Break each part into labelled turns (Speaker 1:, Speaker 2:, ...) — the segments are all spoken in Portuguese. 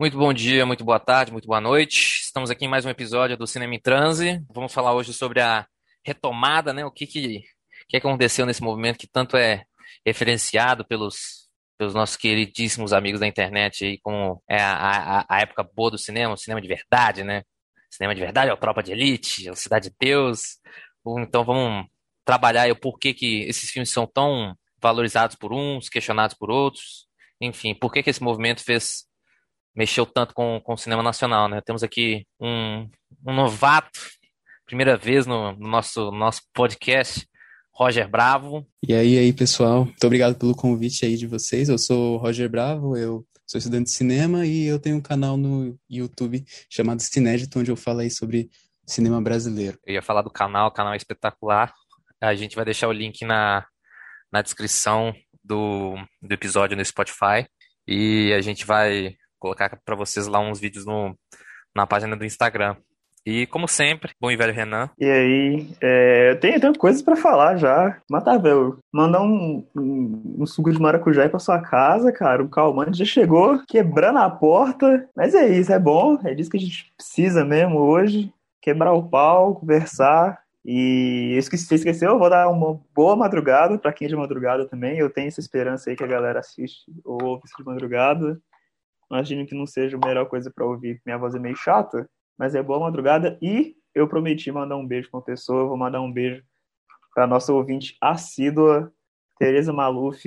Speaker 1: Muito bom dia, muito boa tarde, muito boa noite. Estamos aqui em mais um episódio do Cinema em Transe. Vamos falar hoje sobre a retomada, né? O que, que, que aconteceu nesse movimento que tanto é referenciado pelos, pelos nossos queridíssimos amigos da internet aí, como é a, a, a época boa do cinema, o cinema de verdade, né? Cinema de verdade é o Tropa de Elite, é o Cidade de Deus. Então vamos trabalhar o porquê que esses filmes são tão valorizados por uns, questionados por outros. Enfim, por que, que esse movimento fez mexeu tanto com, com o cinema nacional, né? Temos aqui um, um novato, primeira vez no, no nosso, nosso podcast, Roger Bravo.
Speaker 2: E aí, aí, pessoal, muito obrigado pelo convite aí de vocês. Eu sou o Roger Bravo, eu sou estudante de cinema e eu tenho um canal no YouTube chamado Cinédito, onde eu falo aí sobre cinema brasileiro.
Speaker 1: Eu ia falar do canal, o canal é espetacular. A gente vai deixar o link na, na descrição do, do episódio no Spotify. E a gente vai colocar para vocês lá uns vídeos no, na página do Instagram. E, como sempre, bom e velho Renan.
Speaker 3: E aí, é, eu tenho, tenho coisas para falar já. Matavel, mandar um, um, um, suco de maracujá pra sua casa, cara. O calmante já chegou quebrando a porta. Mas é isso, é bom. É disso que a gente precisa mesmo hoje. Quebrar o pau, conversar. E esqueci, você esqueceu, eu vou dar uma boa madrugada para quem é de madrugada também. Eu tenho essa esperança aí que a galera assiste ou ouve de madrugada. Imagino que não seja a melhor coisa para ouvir. Minha voz é meio chata, mas é boa madrugada. E eu prometi mandar um beijo para uma pessoa. Vou mandar um beijo para nossa ouvinte assídua, Tereza Maluf.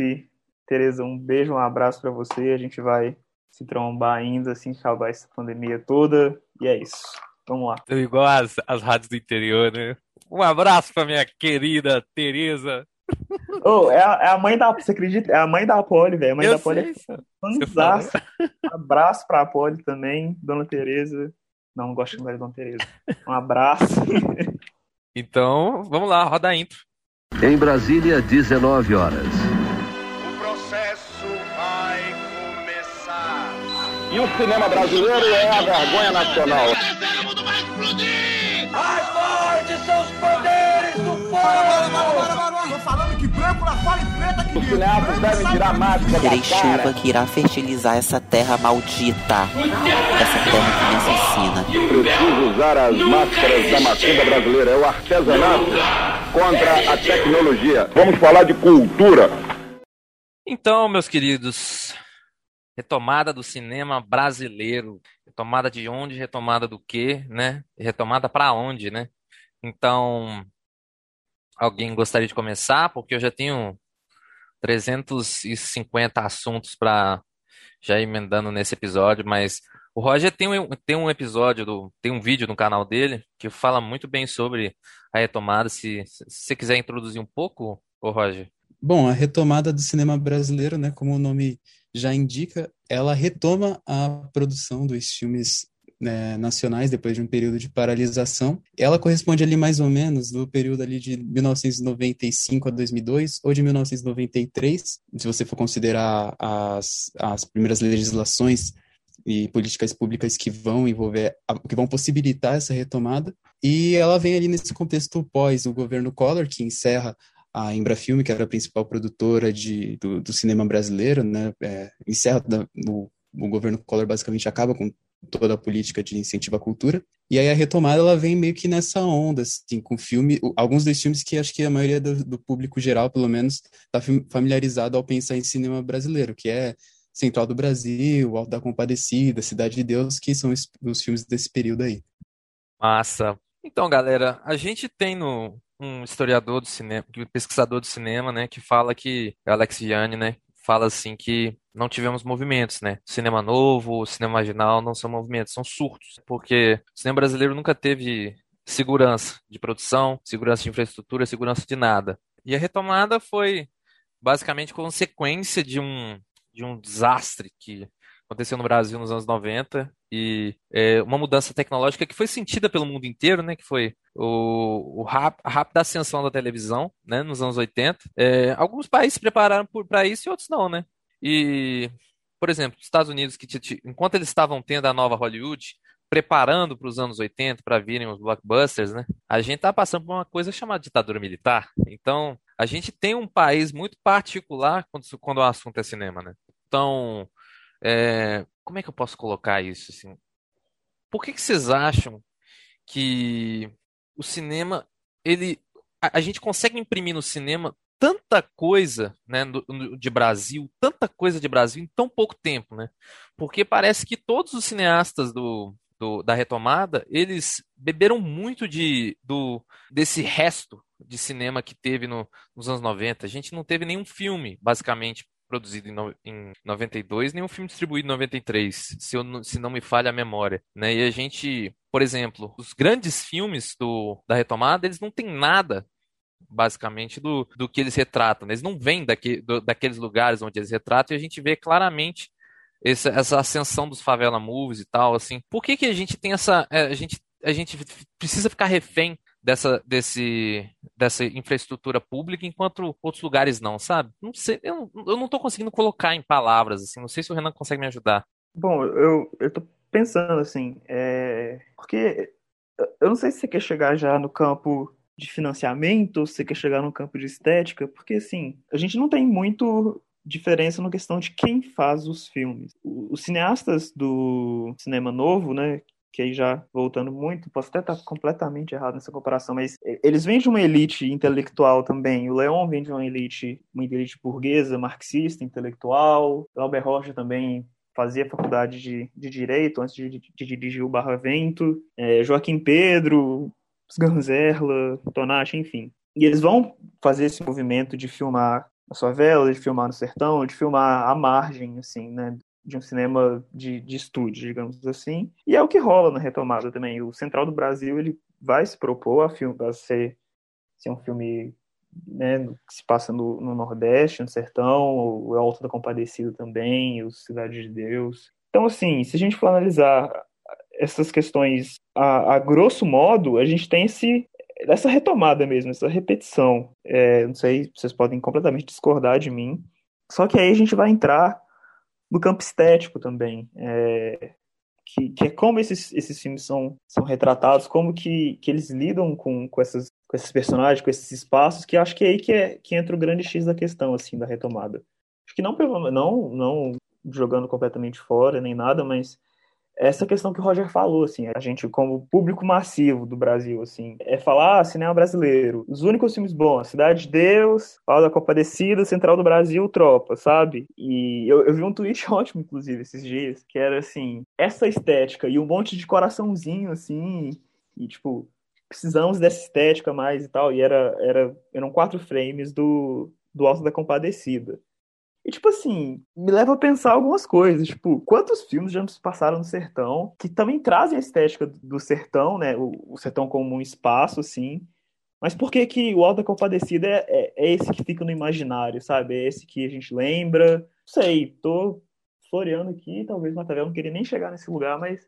Speaker 3: Tereza, um beijo, um abraço para você. A gente vai se trombar ainda assim acabar essa pandemia toda. E é isso. Vamos lá.
Speaker 1: Igual as, as rádios do interior, né? Um abraço para minha querida Tereza.
Speaker 3: Oh, é, a, é a mãe da. Você acredita? É a mãe da Poli, velho. A mãe eu da Poli é fanzaça. Abraço pra Poli também, Dona Tereza. Não, não gosto de chamar de Dona Tereza. Um abraço.
Speaker 1: então, vamos lá, roda a intro.
Speaker 4: Em Brasília, 19 horas.
Speaker 5: O processo vai começar.
Speaker 6: E o cinema brasileiro é a vergonha nacional.
Speaker 5: Mais forte são os poderes do povo!
Speaker 6: Os cineastas devem tirar máscara
Speaker 7: Terei chuva que irá fertilizar essa terra maldita. Essa terra que me assassina.
Speaker 6: Preciso usar as máscaras da macumba brasileira. É o artesanato contra a tecnologia. Vamos falar de cultura.
Speaker 1: Então, meus queridos, retomada do cinema brasileiro. Retomada de onde, retomada do quê, né? Retomada para onde, né? Então, Alguém gostaria de começar? Porque eu já tenho 350 assuntos para já emendando nesse episódio, mas o Roger tem um, tem um episódio, do, tem um vídeo no canal dele que fala muito bem sobre a retomada. Se, se você quiser introduzir um pouco, o Roger.
Speaker 2: Bom, a retomada do cinema brasileiro, né, como o nome já indica, ela retoma a produção dos filmes né, nacionais depois de um período de paralisação. Ela corresponde ali mais ou menos do período ali de 1995 a 2002 ou de 1993, se você for considerar as, as primeiras legislações e políticas públicas que vão envolver, que vão possibilitar essa retomada. E ela vem ali nesse contexto pós o governo Collor, que encerra a Embrafilme, que era a principal produtora de, do, do cinema brasileiro, né, é, encerra da, o, o governo Collor basicamente acaba com toda a política de incentivo à cultura. E aí a retomada ela vem meio que nessa onda, assim, com filme, alguns dos filmes que acho que a maioria do, do público geral, pelo menos, está familiarizado ao pensar em cinema brasileiro, que é Central do Brasil, Alto da Compadecida, Cidade de Deus, que são os, os filmes desse período aí.
Speaker 1: Massa. Então, galera, a gente tem no, um historiador do cinema, pesquisador do cinema, né, que fala que, Alex Yanni, né, fala assim que não tivemos movimentos, né? Cinema novo, cinema marginal não são movimentos, são surtos, porque o cinema brasileiro nunca teve segurança de produção, segurança de infraestrutura, segurança de nada. E a retomada foi basicamente consequência de um de um desastre que aconteceu no Brasil nos anos 90 e é, uma mudança tecnológica que foi sentida pelo mundo inteiro, né? Que foi o, o rap, a rápida ascensão da televisão, né? Nos anos 80. É, alguns países se prepararam para isso e outros não, né? E, por exemplo, os Estados Unidos, que enquanto eles estavam tendo a nova Hollywood, preparando para os anos 80 para virem os blockbusters, né? A gente está passando por uma coisa chamada ditadura militar. Então, a gente tem um país muito particular quando, quando o assunto é cinema, né? Então, é, como é que eu posso colocar isso assim? Por que que vocês acham que o cinema, ele, a, a gente consegue imprimir no cinema tanta coisa, né, de Brasil, tanta coisa de Brasil em tão pouco tempo, né? Porque parece que todos os cineastas do, do- da retomada, eles beberam muito de, do, desse resto de cinema que teve no- nos anos 90. A gente não teve nenhum filme, basicamente, produzido em, no- em 92, nenhum filme distribuído em 93, se, eu, se não me falha a memória, né? E a gente, por exemplo, os grandes filmes do, da retomada, eles não têm nada basicamente, do, do que eles retratam. Eles não vêm daqui, do- daqueles lugares onde eles retratam e a gente vê claramente essa, essa ascensão dos favela movies e tal, assim. Por que que a gente tem essa... é, A gente, a gente precisa ficar refém dessa, desse, dessa infraestrutura pública enquanto outros lugares não, sabe? Não sei, eu, não- eu não tô conseguindo colocar em palavras, assim. Não sei se o Renan consegue me ajudar.
Speaker 3: Bom, eu, eu tô pensando assim, é, porque eu não sei se você quer chegar já no campo de financiamento ou se você quer chegar no campo de estética, porque assim, a gente não tem muito diferença na questão de quem faz os filmes. Os cineastas do cinema novo, né, que aí já voltando muito, posso até estar completamente errado nessa comparação, mas eh, eles vêm de uma elite intelectual também. O Leon vem de uma elite, uma elite burguesa, marxista, intelectual. O Albert Rocha também fazia faculdade de, de Direito antes de, de- de dirigir o Barra Vento. Eh, Joaquim Pedro, Sganzerla, Tonashi, enfim. E eles vão fazer esse movimento de filmar a favela, de filmar no sertão, de filmar à margem, assim, né? De um cinema de, de estúdio, digamos assim. E é o que rola na retomada também. O Central do Brasil, ele vai se propor a, film, a ser, ser um filme né, que se passa no, no Nordeste, no Sertão, o Alto da Compadecida também, o Cidade de Deus. Então, assim, se a gente for analisar essas questões a, a grosso modo, a gente tem esse, essa retomada mesmo, essa repetição. É, não sei, vocês podem completamente discordar de mim. Só que aí a gente vai entrar no campo estético também. É, que, que é como esses, esses filmes são, são retratados, como que, que eles lidam com, com, essas, com esses personagens, com esses espaços, que acho que é aí que, é, que entra o grande X da questão, assim, da retomada. Acho que não, não, não jogando completamente fora, nem nada, mas essa questão que o Roger falou, assim, a gente como público massivo do Brasil, assim, é falar ah, cinema brasileiro, os únicos filmes bons, Cidade de Deus, Fala da Compadecida, Central do Brasil, Tropa, sabe? E eu, eu vi um tweet ótimo, inclusive, esses dias, que era assim, essa estética e um monte de coraçãozinho, assim, e tipo, precisamos dessa estética mais e tal, e era, era, eram quatro frames do, do Alto da Compadecida. E, tipo assim, me leva a pensar algumas coisas. Tipo, quantos filmes já nos passaram no sertão que também trazem a estética do sertão, né? O, o sertão como um espaço, assim. Mas por que que o Alto da Compadecida é, é, é esse que fica no imaginário, sabe? É esse que a gente lembra. Não sei, tô floreando aqui, talvez Matavel não queria nem chegar nesse lugar, mas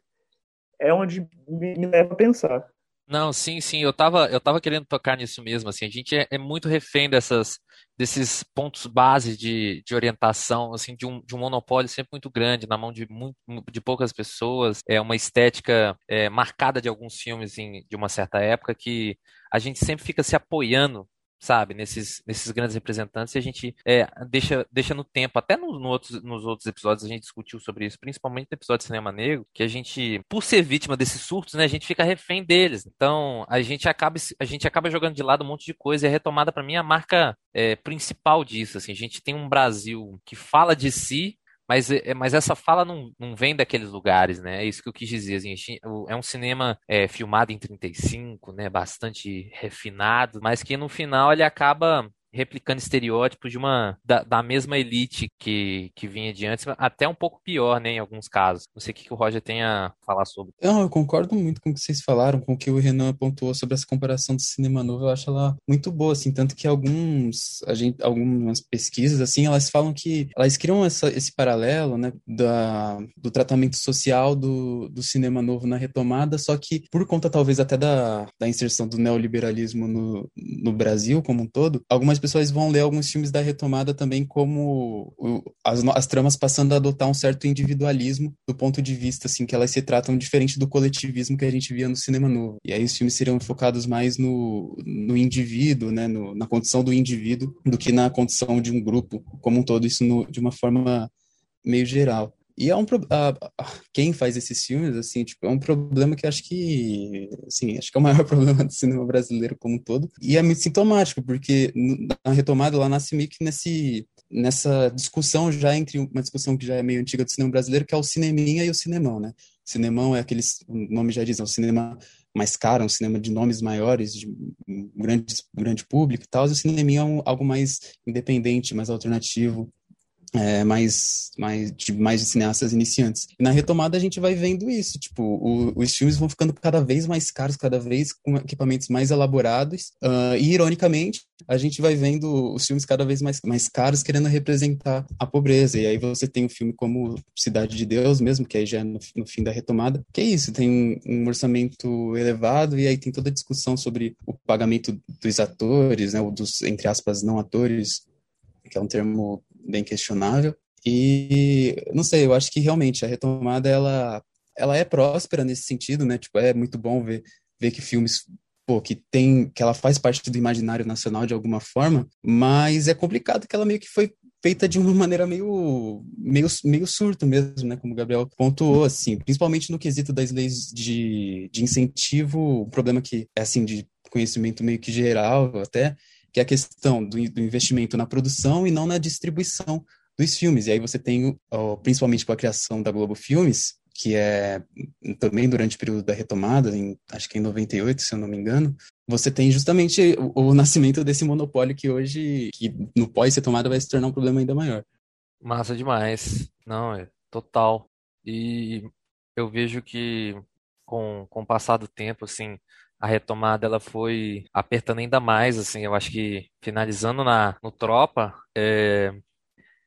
Speaker 3: é onde me, me leva a pensar.
Speaker 1: Não, sim, sim, eu tava, eu tava querendo tocar nisso mesmo, assim, a gente é, é muito refém dessas, desses pontos base de, de orientação, assim, de um, de um monopólio sempre muito grande, na mão de, muito, de poucas pessoas, é uma estética é, marcada de alguns filmes em, de uma certa época que a gente sempre fica se apoiando sabe, nesses, nesses grandes representantes, e a gente é, deixa, deixa no tempo, até no, no outros, nos outros episódios a gente discutiu sobre isso, principalmente no episódio de Cinema Negro, que a gente, por ser vítima desses surtos, né, a gente fica refém deles. Então, a gente acaba, a gente acaba jogando de lado um monte de coisa, e a retomada, para mim, é a marca é, principal disso, assim, a gente tem um Brasil que fala de si, mas, mas essa fala não, não vem daqueles lugares, né? É isso que eu quis dizer. Assim, é um cinema é, filmado em 35, né? Bastante refinado, mas que no final ele acaba replicando estereótipos de uma da, da, mesma elite que, que vinha de antes, até um pouco pior, né, em alguns casos. Não sei o que, que o Roger tem a falar sobre.
Speaker 2: Não, eu concordo muito com o que vocês falaram, com o que o Renan pontuou sobre essa comparação do cinema novo, eu acho ela muito boa, assim, tanto que alguns, a gente, algumas pesquisas, assim, elas falam que elas criam essa, esse paralelo, né, da, do tratamento social do, do cinema novo na retomada, só que por conta talvez até da, da inserção do neoliberalismo no, no Brasil como um todo, algumas pessoas vão ler alguns filmes da retomada também como o, as, as tramas passando a adotar um certo individualismo do ponto de vista, assim, que elas se tratam diferente do coletivismo que a gente via no cinema novo. E aí os filmes seriam focados mais no, no indivíduo, né, no, na condição do indivíduo, do que na condição de um grupo como um todo, isso no, de uma forma meio geral. E é um pro... quem faz esses filmes, assim, tipo, é um problema que acho que, assim, acho que é o maior problema do cinema brasileiro como um todo. E é muito sintomático, porque na retomada ela nasce meio que nesse nessa discussão já entre uma discussão que já é meio antiga do cinema brasileiro, que é o cineminha e o cinemão, né? O cinemão é aquele, o nome já diz, é um cinema mais caro, um cinema de nomes maiores, de grande, grande público e tal, e o cineminha é um, algo mais independente, mais alternativo, é, mais, mais, de, mais de cineastas iniciantes. E na retomada a gente vai vendo isso, tipo, o, os filmes vão ficando cada vez mais caros, cada vez com equipamentos mais elaborados, uh, e ironicamente a gente vai vendo os filmes cada vez mais, mais caros querendo representar a pobreza. E aí você tem um filme como Cidade de Deus mesmo, que aí já é no, no fim da retomada, que é isso, tem um, orçamento elevado e aí tem toda a discussão sobre o pagamento dos atores, né, ou dos, entre aspas, não atores, que é um termo bem questionável. E não sei, eu acho que realmente a retomada ela ela é próspera nesse sentido, né? Tipo, é muito bom ver ver que filmes pô, que tem que ela faz parte do imaginário nacional de alguma forma, mas é complicado que ela meio que foi feita de uma maneira meio meio meio surto mesmo, né, como o Gabriel pontuou assim, principalmente no quesito das leis de, de incentivo, o problema que é assim de conhecimento meio que geral até que é a questão do, do investimento na produção e não na distribuição dos filmes. E aí você tem, principalmente com a criação da Globo Filmes, que é também durante o período da retomada, em, acho que em 98, se eu não me engano, você tem justamente o, o nascimento desse monopólio que hoje, que no pós-retomada vai se tornar um problema ainda maior.
Speaker 1: Massa demais. Não, é total. E eu vejo que com, com o passar do tempo, assim, a retomada ela foi apertando ainda mais, assim, eu acho que finalizando na, no Tropa, é,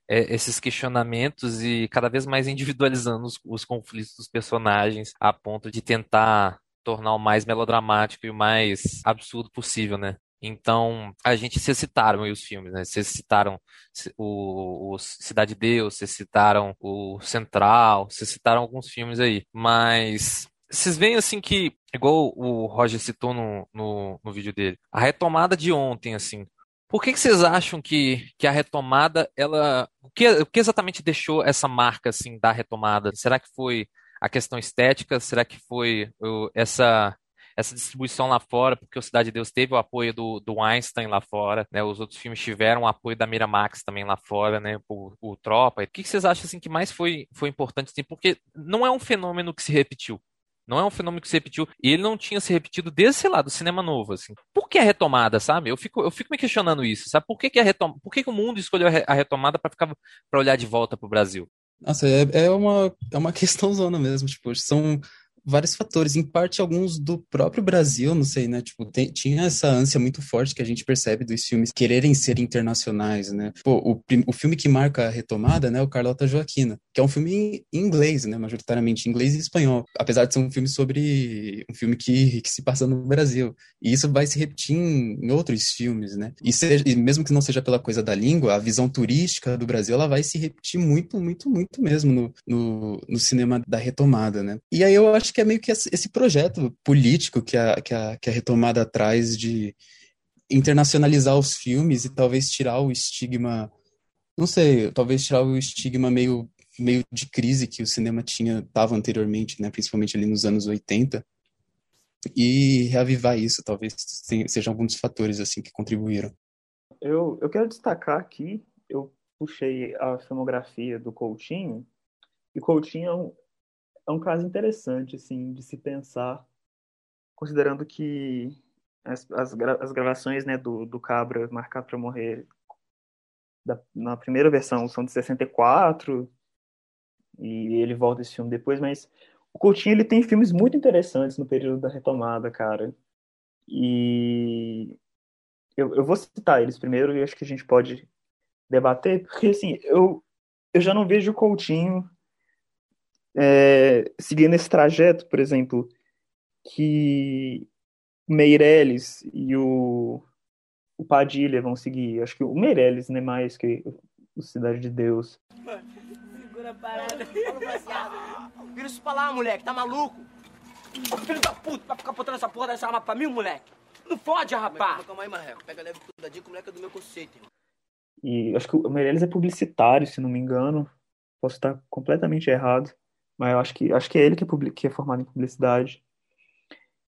Speaker 1: é, esses questionamentos e cada vez mais individualizando os, os conflitos dos personagens a ponto de tentar tornar o mais melodramático e o mais absurdo possível, né? Então, a gente se citaram os filmes, né? Vocês citaram o, o Cidade de Deus, vocês citaram o Central, vocês citaram alguns filmes aí. Mas vocês veem assim que, igual o Roger citou no, no, no vídeo dele, a retomada de ontem, assim, por que, que vocês acham que, que a retomada, ela. O que, o que exatamente deixou essa marca assim da retomada? Será que foi a questão estética? Será que foi essa essa distribuição lá fora, porque o Cidade de Deus teve o apoio do, do Einstein lá fora, né? Os outros filmes tiveram o apoio da Miramax também lá fora, né? O, o Tropa. O que, que vocês acham assim que mais foi, foi importante assim? Porque não é um fenômeno que se repetiu. Não é um fenômeno que se repetiu. E ele não tinha se repetido desde, sei lá, do cinema novo, assim. Por que a retomada, sabe? Eu fico, eu fico me questionando isso, sabe? Por que, que a por que, que o mundo escolheu a retomada para ficar para olhar de volta para o Brasil?
Speaker 2: Nossa, é, é, uma, é uma questão zona mesmo, tipo, são vários fatores, em parte alguns do próprio Brasil, não sei, né? Tipo, tem, tinha essa ânsia muito forte que a gente percebe dos filmes quererem ser internacionais, né? Pô, o, o filme que marca a retomada, né, é o Carlota Joaquina, que é um filme em inglês, né, majoritariamente inglês e espanhol, apesar de ser um filme sobre um filme que, que se passa no Brasil. E isso vai se repetir em, em outros filmes, né? E, seja, e mesmo que não seja pela coisa da língua, a visão turística do Brasil, ela vai se repetir muito, muito, muito mesmo no, no, no cinema da retomada, né? E aí eu acho que que é meio que esse projeto político que a, que a, que a retomada traz de internacionalizar os filmes e talvez tirar o estigma, não sei, talvez tirar o estigma meio, meio de crise que o cinema tinha, tava anteriormente, né, principalmente ali nos anos 80, e reavivar isso, talvez sejam alguns fatores assim que contribuíram.
Speaker 3: Eu, eu quero destacar aqui, eu puxei a filmografia do Coutinho, e Coutinho é um, caso interessante, assim, de se pensar, considerando que as, as, as gravações né, do, do Cabra Marcado para Morrer da, na primeira versão são de 64 e ele volta esse filme depois, mas o Coutinho ele tem filmes muito interessantes no período da retomada, cara. E eu, eu vou citar eles primeiro e acho que a gente pode debater, porque assim, eu, eu já não vejo o Coutinho é, seguindo esse trajeto, por exemplo, que Meirelles e o, o Padilha vão seguir. Acho que o Meirelles, né, mais que o Cidade de Deus. Segura a parada.
Speaker 8: Vira isso pra lá, moleque, tá maluco? Filho da puta, vai ficar botando essa porra dessa arma pra mim, moleque? Não fode, rapaz! Calma aí, Marreco. Pega leve tudo da dica, o moleque é do meu conceito, irmão.
Speaker 3: E acho que o Meirelles é publicitário, se não me engano. Posso estar completamente errado, mas eu acho que, acho que é ele que é, public, que é formado em publicidade.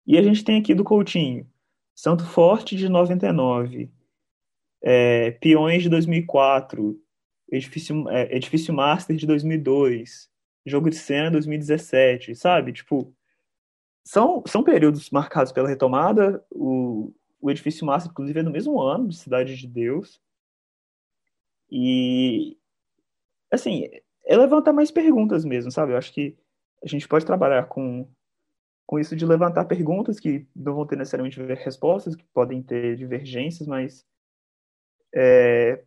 Speaker 3: E a gente tem aqui do Coutinho, Santo Forte de 99, é, Peões de 2004, Edifício, é, Edifício Master de 2002, Jogo de Cena 2017, sabe? Tipo, são, são períodos marcados pela retomada. O, o Edifício Master, inclusive, é no mesmo ano de Cidade de Deus. E, assim, é levantar mais perguntas mesmo, sabe? Eu acho que a gente pode trabalhar com, com isso de levantar perguntas que não vão ter necessariamente respostas, que podem ter divergências, mas é,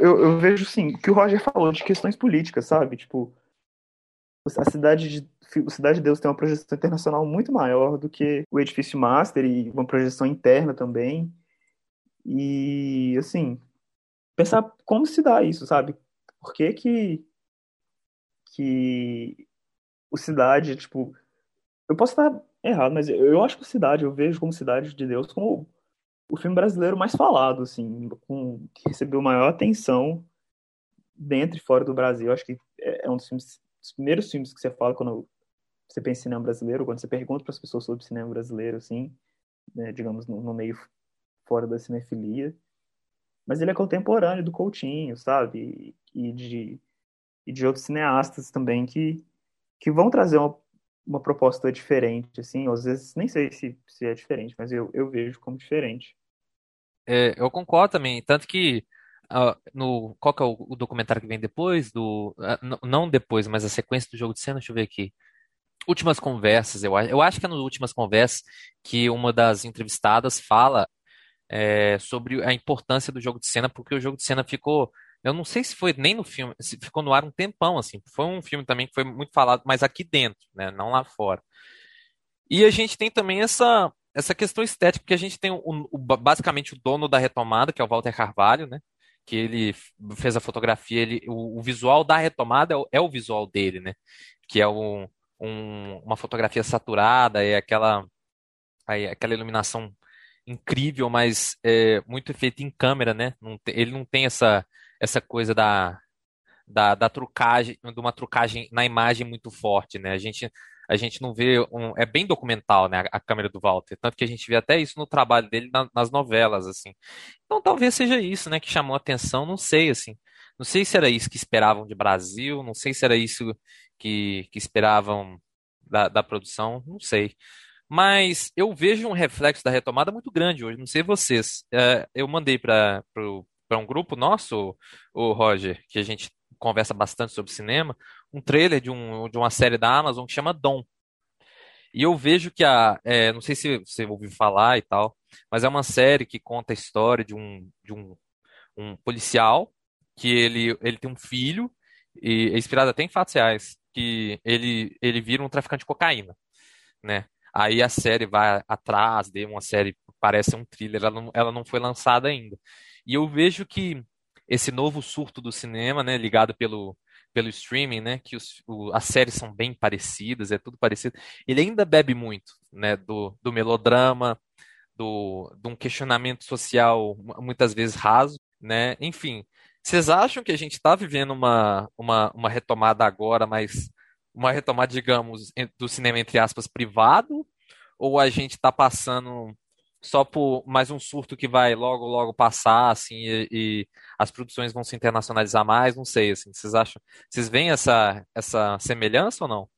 Speaker 3: eu, eu, vejo, sim, que o Roger falou de questões políticas, sabe? Tipo, a cidade de, a cidade de Deus tem uma projeção internacional muito maior do que o edifício master e uma projeção interna também. E, assim, pensar como se dá isso, sabe? Por que que, que o cidade, tipo, eu posso estar errado, mas eu acho que o cidade, eu vejo como cidade de Deus como o filme brasileiro mais falado, assim, com, que recebeu maior atenção dentro e fora do Brasil. Acho que é, é um dos, filmes, dos primeiros filmes que você fala quando você pensa em cinema brasileiro, quando você pergunta para as pessoas sobre cinema brasileiro, assim, né, digamos, no, no, meio fora da cinefilia. Mas ele é contemporâneo do Coutinho, sabe? E, e de, e de outros cineastas também que, que vão trazer uma, uma proposta diferente, assim, às vezes nem sei se, se é diferente, mas eu, eu vejo como diferente.
Speaker 1: É, eu concordo também, tanto que uh, no qual que é o, o, documentário que vem depois do uh, não depois, mas a sequência do jogo de cena, deixa eu ver aqui. Últimas conversas, eu acho. Eu acho que é nas últimas conversas que uma das entrevistadas fala é, sobre a importância do jogo de cena, porque o jogo de cena ficou eu não sei se foi nem no filme, se ficou no ar um tempão, assim. Foi um filme também que foi muito falado, mas aqui dentro, né? Não lá fora. E a gente tem também essa, essa questão estética, porque a gente tem o, o, basicamente o dono da retomada, que é o Walter Carvalho, né? Que ele fez a fotografia, ele, o, o visual da retomada é o, é o, visual dele, né? Que é um, uma fotografia saturada, é aquela, é aquela iluminação incrível, mas é muito efeito em câmera, né? Não, ele não tem essa essa coisa da, da, da trucagem, de uma trucagem na imagem muito forte, né? A gente, a gente não vê um, é bem documental, né? A, a câmera do Walter, tanto que a gente vê até isso no trabalho dele na, nas novelas, assim. Então talvez seja isso, né? Que chamou a atenção, não sei, assim. Não sei se era isso que esperavam de Brasil, não sei se era isso que, que esperavam da, da produção, não sei. Mas eu vejo um reflexo da retomada muito grande hoje, não sei vocês. É, eu mandei para para um grupo nosso, o Roger, que a gente conversa bastante sobre cinema, um trailer de, um, de uma série da Amazon que chama Dom. E eu vejo que a. É, não sei se você ouviu falar e tal, mas é uma série que conta a história de um, de um, um policial que ele, ele tem um filho, e é inspirado até em fatos reais, que ele, ele vira um traficante de cocaína, né? Aí a série vai atrás de uma série, parece um thriller, ela não, ela não foi lançada ainda. E eu vejo que esse novo surto do cinema, né, ligado pelo, pelo streaming, né, que os, o, as séries são bem parecidas, é tudo parecido, ele ainda bebe muito, né, do, do melodrama, do, de um questionamento social muitas vezes raso, né, enfim. Vocês acham que a gente está vivendo uma, uma, uma retomada agora, mas uma retomada, digamos, do cinema, entre aspas, privado? Ou a gente está passando só por mais um surto que vai logo, logo passar, assim, e, e, as produções vão se internacionalizar mais, não sei, assim, vocês acham, vocês veem essa, essa semelhança ou não?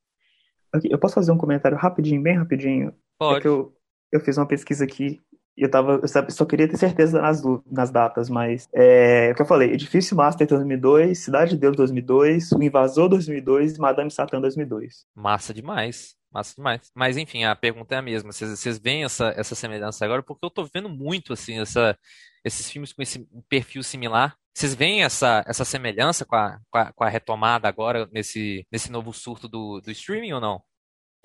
Speaker 3: Eu posso fazer um comentário rapidinho, bem rapidinho?
Speaker 1: Pode.
Speaker 3: É que eu, eu fiz uma pesquisa aqui e eu, tava, eu só queria ter certeza nas, nas datas, mas é, é o que eu falei, Edifício Master 2002, Cidade de Deus 2002, O Invasor 2002 Madame Satã 2002.
Speaker 1: Massa demais. Massa demais. Mas enfim, a pergunta é a mesma. Vocês, vocês veem essa, essa semelhança agora? Porque eu tô vendo muito assim essa, esses filmes com esse perfil similar. Vocês veem essa, essa semelhança com a, com a, com a retomada agora nesse, nesse novo surto do, do streaming ou não?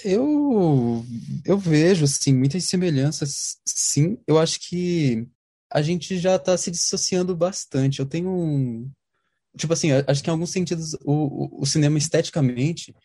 Speaker 2: Eu, eu vejo, assim, muitas semelhanças, sim. Eu acho que a gente já está se dissociando bastante. Eu tenho um. Tipo assim, acho que em alguns sentidos o, o, o cinema esteticamente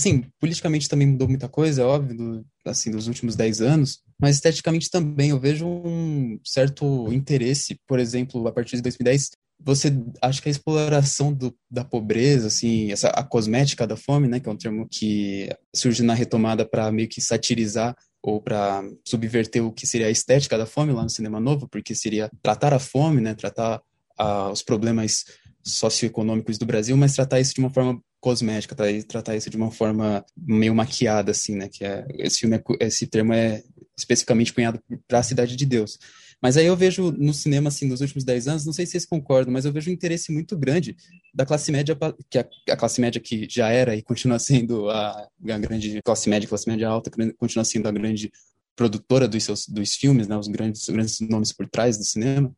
Speaker 2: assim, politicamente também mudou muita coisa, é óbvio, do, assim, dos últimos 10 anos, mas esteticamente também eu vejo um certo interesse, por exemplo, a partir de 2010, você acha que a exploração do, da pobreza, assim, essa, a cosmética da fome, né, que é um termo que surge na retomada para meio que satirizar ou para subverter o que seria a estética da fome lá no cinema novo, porque seria tratar a fome, né, tratar uh, os problemas socioeconômicos do Brasil, mas tratar isso de uma forma cosmética, tratar isso de uma forma meio maquiada, assim, né? Que é, esse, filme é, esse termo é especificamente cunhado para a Cidade de Deus. Mas aí eu vejo no cinema, assim, nos últimos 10 anos, não sei se vocês concordam, mas eu vejo um interesse muito grande da classe média, que a, a classe média que já era e continua sendo a, a grande classe média, classe média alta, continua sendo a grande produtora dos seus dos filmes, né, os grandes, os grandes nomes por trás do cinema,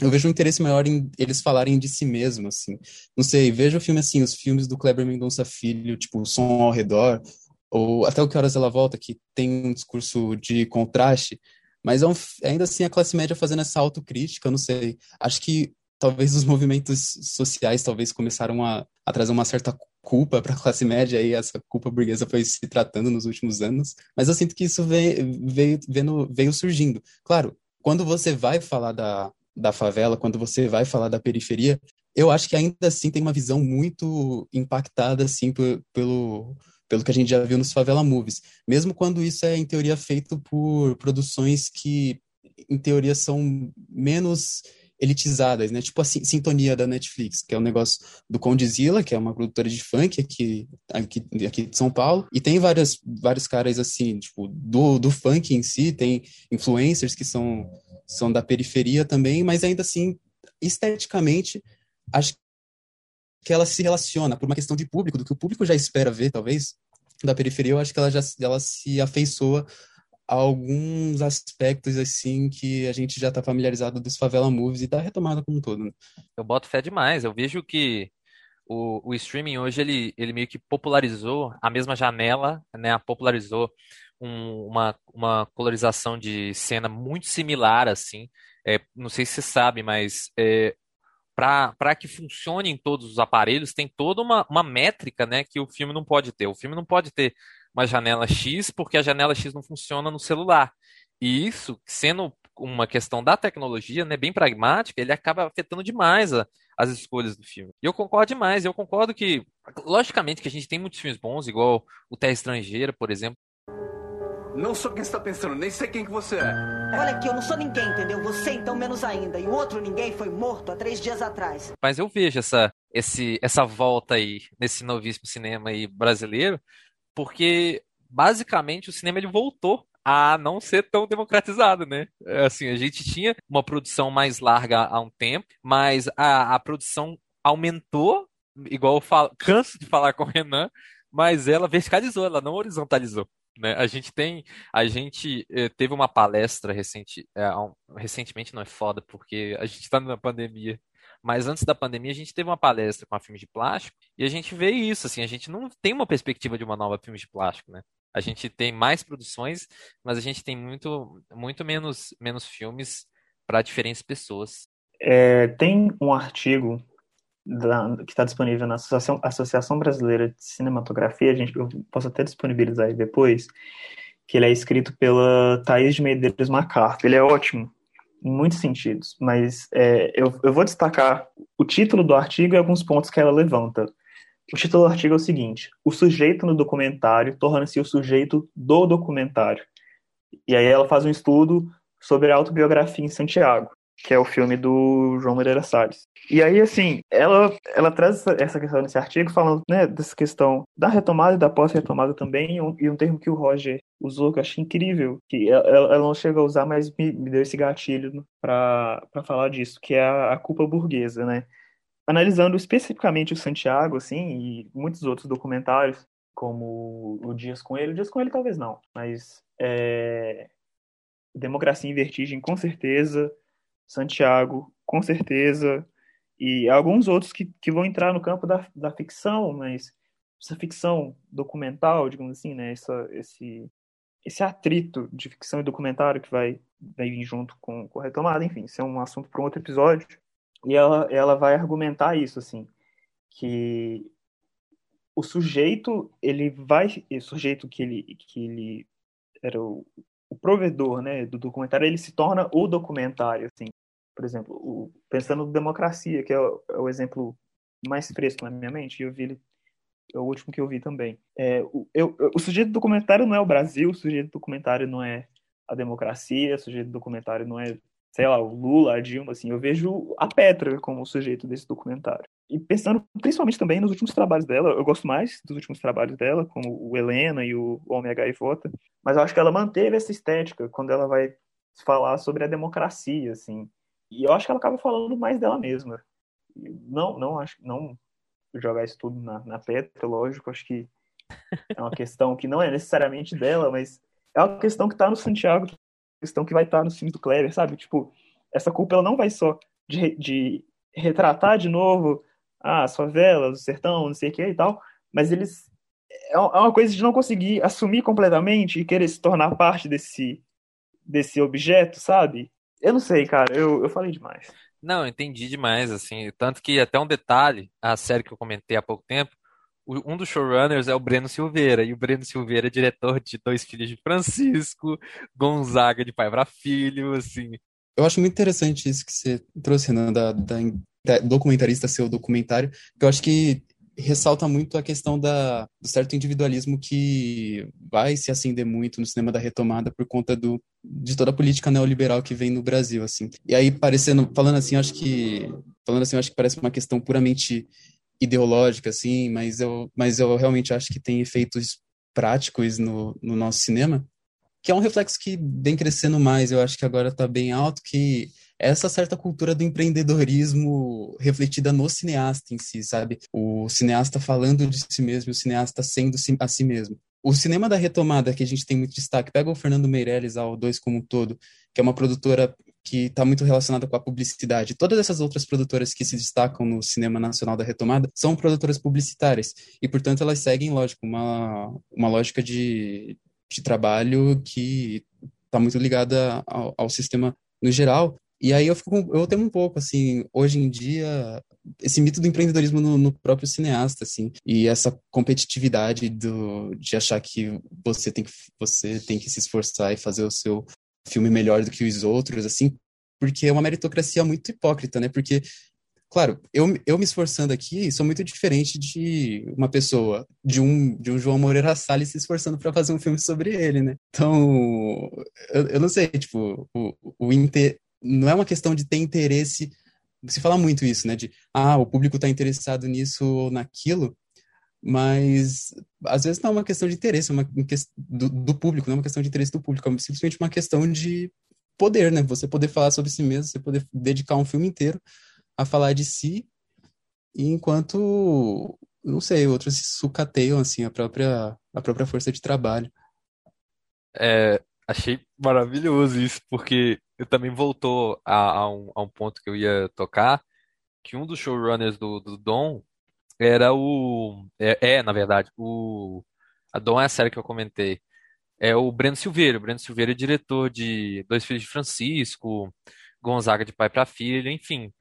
Speaker 2: eu vejo um interesse maior em eles falarem de si mesmo, assim. Não sei, vejo o filme assim, os filmes do Kleber Mendonça Filho, tipo O Som ao Redor, ou até O Que Horas Ela Volta, que tem um discurso de contraste, mas é um, ainda assim a classe média fazendo essa autocrítica, não sei. Acho que talvez os movimentos sociais talvez começaram a, a trazer uma certa culpa para a classe média e essa culpa burguesa foi se tratando nos últimos anos, mas eu sinto que isso veio, veio, veio, veio surgindo. Claro, quando você vai falar da, da favela, quando você vai falar da periferia, eu acho que ainda assim tem uma visão muito impactada assim pelo pelo que a gente já viu nos favela movies, mesmo quando isso é em teoria feito por produções que em teoria são menos elitizadas, né? Tipo a Sintonia da Netflix, que é um negócio do Condizila, que é uma produtora de funk aqui, aqui, aqui de São Paulo, e tem várias, vários caras assim, tipo, do, do funk em si, tem influencers que são são da periferia também, mas ainda assim, esteticamente, acho que ela se relaciona por uma questão de público, do que o público já espera ver, talvez, da periferia, eu acho que ela já ela se afeiçoa alguns aspectos, assim, que a gente já está familiarizado dos favela movies e da retomada como um todo. Né?
Speaker 1: Eu boto fé demais, eu vejo que o, o streaming hoje, ele, ele meio que popularizou a mesma janela, né, popularizou um, uma, uma colorização de cena muito similar, assim. É, não sei se você sabe, mas é, para que funcione em todos os aparelhos, tem toda uma, uma métrica né, que o filme não pode ter. O filme não pode ter uma janela X, porque a janela X não funciona no celular. E isso, sendo uma questão da tecnologia, né, bem pragmática, ele acaba afetando demais a, as escolhas do filme. E eu concordo demais, eu concordo que, logicamente, que a gente tem muitos filmes bons, igual o Terra Estrangeira, por exemplo,
Speaker 9: não sou quem você está pensando, nem sei quem que você é.
Speaker 8: Olha aqui, eu não sou ninguém, entendeu? Você então menos ainda. E o outro ninguém foi morto há três dias atrás.
Speaker 1: Mas eu vejo essa, esse, essa volta aí nesse novíssimo cinema aí brasileiro, porque basicamente o cinema ele voltou a não ser tão democratizado, né? É, assim, a gente tinha uma produção mais larga há um tempo, mas a, a produção aumentou, igual eu falo, canso de falar com o Renan, mas ela verticalizou, ela não horizontalizou. Né? A gente tem, a gente eh, teve uma palestra recente, eh, um, recentemente não é foda porque a gente está na pandemia, mas antes da pandemia a gente teve uma palestra com a filme de plástico e a gente vê isso, assim, a gente não tem uma perspectiva de uma nova filme de plástico, né? A gente tem mais produções, mas a gente tem muito, muito menos, menos filmes para diferentes pessoas.
Speaker 3: É, tem um artigo da, que está disponível na Associação, Associação Brasileira de Cinematografia, a gente, eu posso até disponibilizar aí depois, que ele é escrito pela Thaís de Medeiros MacArthur. Ele é ótimo em muitos sentidos, mas é, eu, eu vou destacar o título do artigo e alguns pontos que ela levanta. O título do artigo é o seguinte: O sujeito no documentário torna-se o sujeito do documentário. E aí ela faz um estudo sobre a autobiografia em Santiago que é o filme do João Moreira Salles. E aí, assim, ela, ela traz essa questão nesse artigo, falando né, dessa questão da retomada e da pós-retomada também, e um, e um, termo que o Roger usou que eu achei incrível, que ela, ela não chega a usar, mas me, me deu esse gatilho para falar disso, que é a, a culpa burguesa, né? Analisando especificamente o Santiago, assim, e muitos outros documentários, como o Dias com ele, o Dias com ele talvez não, mas é, Democracia em Vertigem, com certeza, Santiago, com certeza, e alguns outros que, que vão entrar no campo da, da ficção, mas essa ficção documental, digamos assim, né, essa, esse, esse atrito de ficção e documentário que vai, vai vir junto com, com a retomada, enfim, isso é um assunto para um outro episódio, e ela, ela vai argumentar isso, assim, que o sujeito, ele vai, o sujeito que ele, que ele era o, o provedor, né, do documentário, ele se torna o documentário, assim, Por exemplo, o, pensando no Democracia, que é o, é o, exemplo mais fresco na minha mente, e eu vi ele, é o último que eu vi também. É, o, eu, o sujeito do documentário não é o Brasil, o sujeito do documentário não é a democracia, o sujeito do documentário não é, sei lá, o Lula, a Dilma, assim. Eu vejo a Petra como o sujeito desse documentário. E pensando principalmente também nos últimos trabalhos dela, eu gosto mais dos últimos trabalhos dela, como o Helena e o Homem H e Vota, mas eu acho que ela manteve essa estética quando ela vai falar sobre a democracia, assim. E eu acho que ela acaba falando mais dela mesma. Não, não acho, não jogar isso tudo na, na Petra, lógico, acho que é uma questão que não é necessariamente dela, mas é uma questão que está no Santiago, questão que vai estar tá no filme do Kleber, sabe? Tipo, essa culpa ela não vai só de, de retratar de novo ah, as favelas, o sertão, não sei o que e tal, mas eles é, é uma coisa de não conseguir assumir completamente e querer se tornar parte desse desse objeto, sabe? Eu não sei, cara, eu, eu falei demais.
Speaker 1: Não, entendi demais, assim, tanto que até um detalhe, a série que eu comentei há pouco tempo, um dos showrunners é o Breno Silveira, e o Breno Silveira é diretor de Dois Filhos de Francisco, Gonzaga de Pai para Filho, assim.
Speaker 2: Eu acho muito interessante isso que você trouxe, Renan, da, da, da documentarista seu documentário, que eu acho que ressalta muito a questão da, do certo individualismo que vai se acender muito no cinema da retomada por conta do, de toda a política neoliberal que vem no Brasil, assim. E aí, parecendo, falando assim, acho que, falando assim, acho que parece uma questão puramente ideológica, assim, mas eu, mas eu realmente acho que tem efeitos práticos no, no nosso cinema, que é um reflexo que vem crescendo mais, eu acho que agora está bem alto, que é essa certa cultura do empreendedorismo refletida no cineasta em si, sabe? O cineasta falando de si mesmo, o cineasta sendo a si mesmo. O cinema da retomada, que a gente tem muito destaque, pega o Fernando Meirelles, ao Dois como um todo, que é uma produtora que está muito relacionada com a publicidade. Todas essas outras produtoras que se destacam no cinema nacional da retomada são produtoras publicitárias e, portanto, elas seguem, lógico, uma, uma lógica de, de trabalho que está muito ligada ao, ao, sistema no geral. E aí eu fico, eu temo um pouco assim, hoje em dia esse mito do empreendedorismo no, no, próprio cineasta, assim, e essa competitividade do, de achar que você tem que você tem que se esforçar e fazer o seu filme melhor do que os outros, assim, porque é uma meritocracia muito hipócrita, né? Porque, claro, eu, eu me esforçando aqui sou muito diferente de uma pessoa, de um, de um João Moreira Salles se esforçando para fazer um filme sobre ele, né? Então, eu, eu não sei, tipo, o, o inter... não é uma questão de ter interesse. Se fala muito isso, né? De, ah, o público está interessado nisso ou naquilo, mas às vezes não é uma questão de interesse, é uma do, do, público, não é uma questão de interesse do público, é simplesmente uma questão de poder, né? Você poder falar sobre si mesmo, você poder dedicar um filme inteiro a falar de si, enquanto, não sei, outros sucateiam, assim, a própria, a própria força de trabalho.
Speaker 1: É, achei maravilhoso isso, porque eu também voltou a, a, um, a um ponto que eu ia tocar, que um dos showrunners do, do Dom era o. É, é, na verdade, o. A Dom é a série que eu comentei. É o Breno Silveira. O Breno Silveira é diretor de Dois Filhos de Francisco, Gonzaga de Pai para Filho, enfim.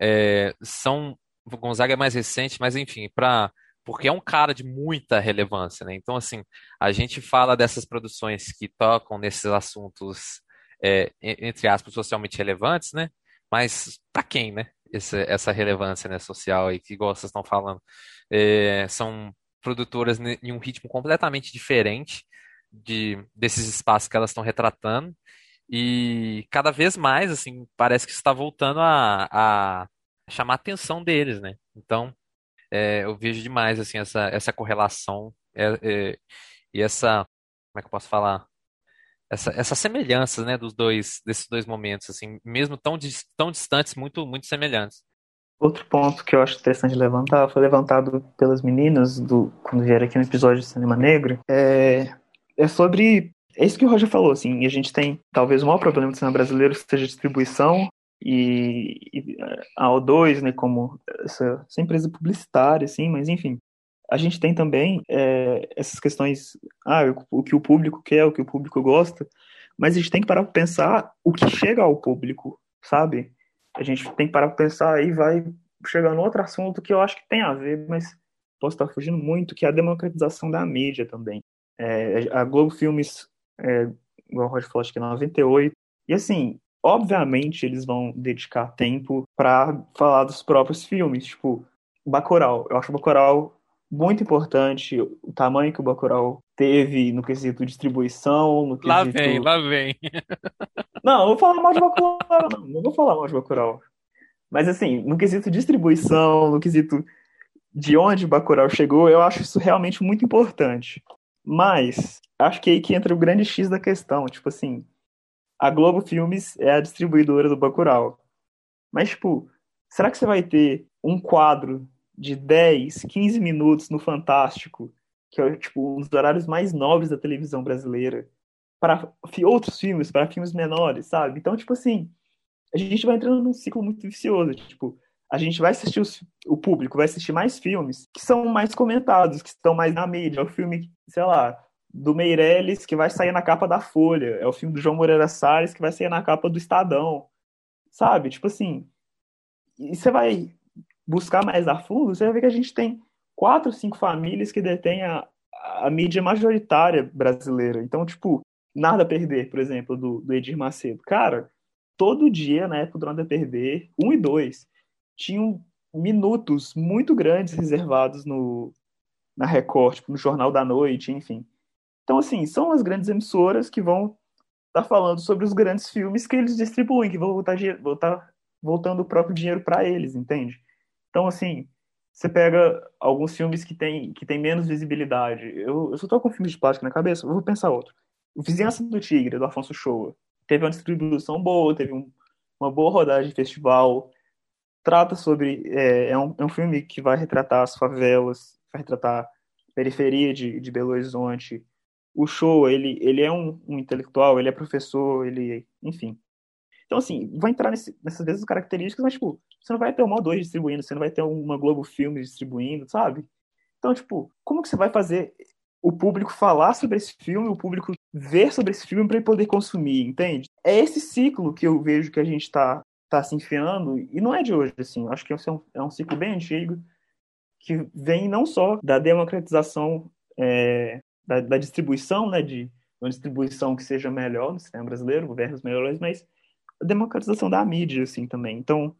Speaker 1: É, são. O Gonzaga é mais recente, mas enfim, para porque é um cara de muita relevância, né? Então, assim, a gente fala dessas produções que tocam nesses assuntos, é, entre aspas, socialmente relevantes, né? Mas para quem, né? Essa, essa relevância né, social aí que vocês estão falando. É, são produtoras em um ritmo completamente diferente de, desses espaços que elas estão retratando e cada vez mais assim parece que está voltando a, a chamar a atenção deles, né? Então é, eu vejo demais assim essa, essa correlação é, e essa como é que eu posso falar essa, essa semelhança, né, dos dois, desses dois momentos, assim, mesmo tão, tão distantes, muito, muito semelhantes.
Speaker 3: Outro ponto que eu acho interessante levantar foi levantado pelas meninas do quando vieram aqui no episódio de Cinema Negro, é, é sobre é isso que o Roger falou, assim, a gente tem talvez o maior problema do cinema brasileiro seja distribuição e, e a O2, né, como essa, essa empresa publicitária, assim, mas enfim, a gente tem também é, essas questões, ah, o que o público quer, o que o público gosta, mas a gente tem que parar para pensar o que chega ao público, sabe? A gente tem que parar para pensar e vai chegar no outro assunto que eu acho que tem a ver, mas posso estar fugindo muito, que é a democratização da mídia também. É, a Globo Filmes, é, igual o Roger falou, acho que é 98, e assim, obviamente eles vão dedicar tempo para falar dos próprios filmes, tipo Bacurau. Eu acho o Bacurau muito importante, o tamanho que o Bacurau teve no quesito distribuição, no quesito...
Speaker 1: Lá vem, lá vem.
Speaker 3: Não, não vou falar mal de Bacurau, não, não vou falar mal de Bacurau. Mas assim, no quesito distribuição, no quesito de onde Bacurau chegou, eu acho isso realmente muito importante. Mas acho que aí que entra o grande X da questão, tipo assim, a Globo Filmes é a distribuidora do Bacurau. Mas tipo, será que você vai ter um quadro de 10, 15 minutos no Fantástico, que é tipo um dos horários mais nobres da televisão brasileira, para outros filmes, para filmes menores, sabe? Então, tipo assim, a gente vai entrando num ciclo muito vicioso, tipo, a gente vai assistir os, o público vai assistir mais filmes que são mais comentados, que estão mais na mídia. É o filme, sei lá, do Meirelles que vai sair na capa da Folha. É o filme do João Moreira Salles que vai sair na capa do Estadão. Sabe? Tipo assim. E você vai buscar mais a fundo, você vai ver que a gente tem quatro, cinco famílias que detêm a, a mídia majoritária brasileira. Então, tipo, Nada a Perder, por exemplo, do, do Edir Macedo. Cara, todo dia, na época do Nada a Perder, um e dois, tinham minutos muito grandes reservados no, na Record, tipo, no Jornal da Noite, enfim. Então, assim, são as grandes emissoras que vão estar tá falando sobre os grandes filmes que eles distribuem, que vão voltar, voltar voltando o próprio dinheiro para eles, entende? Então, assim, você pega alguns filmes que têm que tem menos visibilidade. Eu, eu só tô com filmes de plástico na cabeça, vou pensar outro. O Vizinhança do Tigre, do Afonso Shoa. Teve uma distribuição boa, teve um, uma boa rodagem de festival, trata sobre. É, é, um, é um filme que vai retratar as favelas, vai retratar a periferia de, de Belo Horizonte. O show, ele, ele é um, um intelectual, ele é professor, ele. Enfim. Então, assim, vai entrar nesse, nessas mesmas características, mas, tipo, você não vai ter uma ou dois distribuindo, você não vai ter uma Globo Filmes distribuindo, sabe? Então, tipo, como que você vai fazer o público falar sobre esse filme, o público ver sobre esse filme para ele poder consumir, entende? É esse ciclo que eu vejo que a gente está está se enfiando, e não é de hoje, assim, acho que é um, é um ciclo bem antigo, que vem não só da democratização é, da, da, distribuição, né, de uma distribuição que seja melhor no cinema brasileiro, governos melhores, mas a democratização da mídia, assim, também. Então,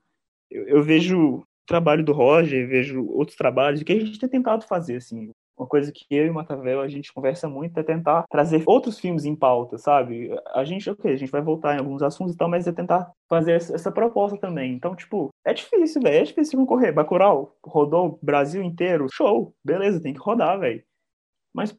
Speaker 3: eu, eu vejo o trabalho do Roger, vejo outros trabalhos, que a gente tem tentado fazer, assim, uma coisa que eu e o Matavel a gente conversa muito é tentar trazer outros filmes em pauta, sabe? A gente, ok, a gente vai voltar em alguns assuntos e tal, mas é tentar fazer essa proposta também. Então, tipo, é difícil, velho. É difícil concorrer. Bacurau rodou o Brasil inteiro. Show. Beleza, tem que rodar, velho. Mas,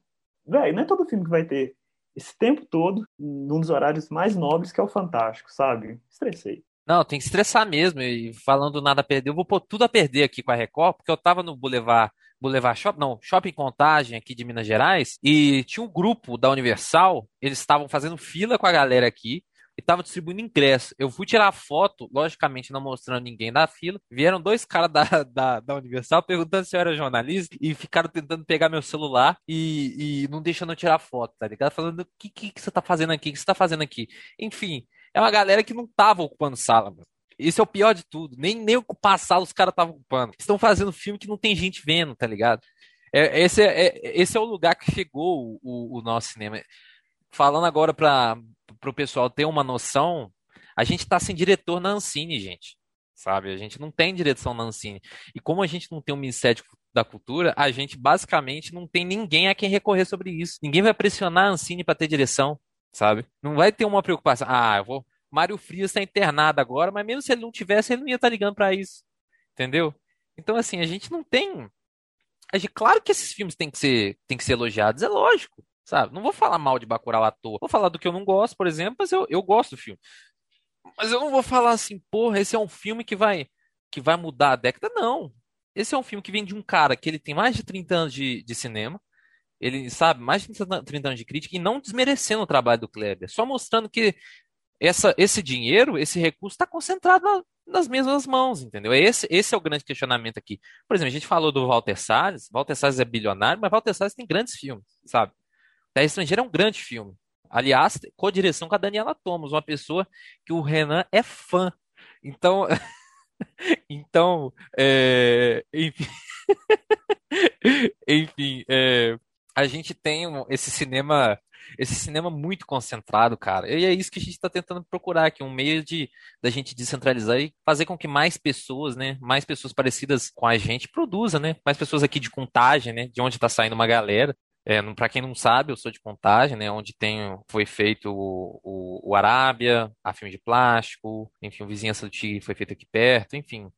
Speaker 3: velho, não é todo filme que vai ter esse tempo todo num dos horários mais nobres que é o Fantástico, sabe? Estressei.
Speaker 1: Não, tem que estressar mesmo. E falando nada a perder, eu vou pôr tudo a perder aqui com a Record, porque eu tava no Boulevard Boulevard Shop, não, Shopping Contagem aqui de Minas Gerais, e tinha um grupo da Universal, eles estavam fazendo fila com a galera aqui, e estavam distribuindo ingresso. Eu fui tirar foto, logicamente não mostrando ninguém da fila. Vieram dois caras da, da, da, Universal perguntando se eu era jornalista e ficaram tentando pegar meu celular e, e não deixando eu tirar foto, tá ligado? Falando, o que, que, que você tá fazendo aqui? O que você tá fazendo aqui? Enfim, é uma galera que não tava ocupando sala, mano. Esse é o pior de tudo. Nem, nem ocupar a sala os caras estavam ocupando. Estão fazendo filme que não tem gente vendo, tá ligado? É, esse, é, é, esse é o lugar que chegou o, o, nosso cinema. Falando agora para o pessoal ter uma noção, a gente está sem diretor na Ancine, gente. Sabe? A gente não tem direção na Ancine. E como a gente não tem um Ministério da Cultura, a gente basicamente não tem ninguém a quem recorrer sobre isso. Ninguém vai pressionar a Ancine para ter direção, sabe? Não vai ter uma preocupação. Ah, eu vou Mário Frias está internado agora, mas mesmo se ele não tivesse, ele não ia estar tá ligando para isso. Entendeu? Então, assim, a gente não tem. Claro que esses filmes têm que ser, têm que ser elogiados, é lógico. Sabe? Não vou falar mal de Bacurau à toa. Vou falar do que eu não gosto, por exemplo, mas eu, eu gosto do filme. Mas eu não vou falar assim, porra, esse é um filme que vai, que vai mudar a década. Não. Esse é um filme que vem de um cara que ele tem mais de 30 anos de, de cinema. Ele sabe mais de 30 anos de crítica e não desmerecendo o trabalho do Kleber, só mostrando que essa, esse dinheiro, esse recurso está concentrado na, nas mesmas mãos, entendeu? Esse, esse é o grande questionamento aqui. Por exemplo, a gente falou do Walter Salles, Walter Salles é bilionário, mas Walter Salles tem grandes filmes, sabe? Terra Estrangeira é um grande filme. Aliás, co-direção com a Daniela Thomas, uma pessoa que o Renan é fã. Então, então, é, enfim, enfim é, a gente tem esse cinema esse cinema muito concentrado, cara. E é isso que a gente está tentando procurar aqui, um meio de da gente descentralizar e fazer com que mais pessoas, né, mais pessoas parecidas com a gente produzam, né, mais pessoas aqui de contagem, né, de onde está saindo uma galera. É, para quem não sabe, eu sou de Contagem, né, onde tem, foi feito o, o, o Arábia, a filme de plástico, enfim, o Vizinhança do Tigre foi feito aqui perto, enfim.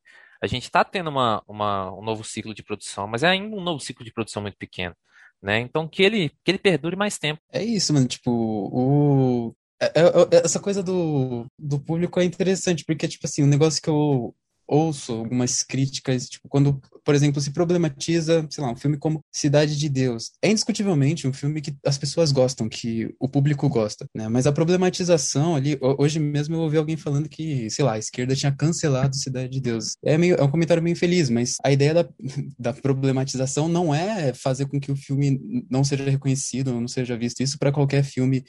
Speaker 1: A gente está tendo uma, uma, um novo ciclo de produção, mas é ainda um novo ciclo de produção muito pequeno, né? Então que ele, que ele perdure mais tempo.
Speaker 2: É isso, mano, tipo, o... É, é, é, essa coisa do, do público é interessante, porque, tipo assim, um negócio que eu ouço algumas críticas, tipo, quando, por exemplo, se problematiza, sei lá, um filme como Cidade de Deus. É indiscutivelmente um filme que as pessoas gostam, que o público gosta, né? Mas a problematização ali, hoje mesmo eu ouvi alguém falando que, sei lá, a esquerda tinha cancelado Cidade de Deus. É, meio, é um comentário meio infeliz, mas a ideia da, da problematização não é fazer com que o filme não seja reconhecido, não seja visto. Isso para qualquer filme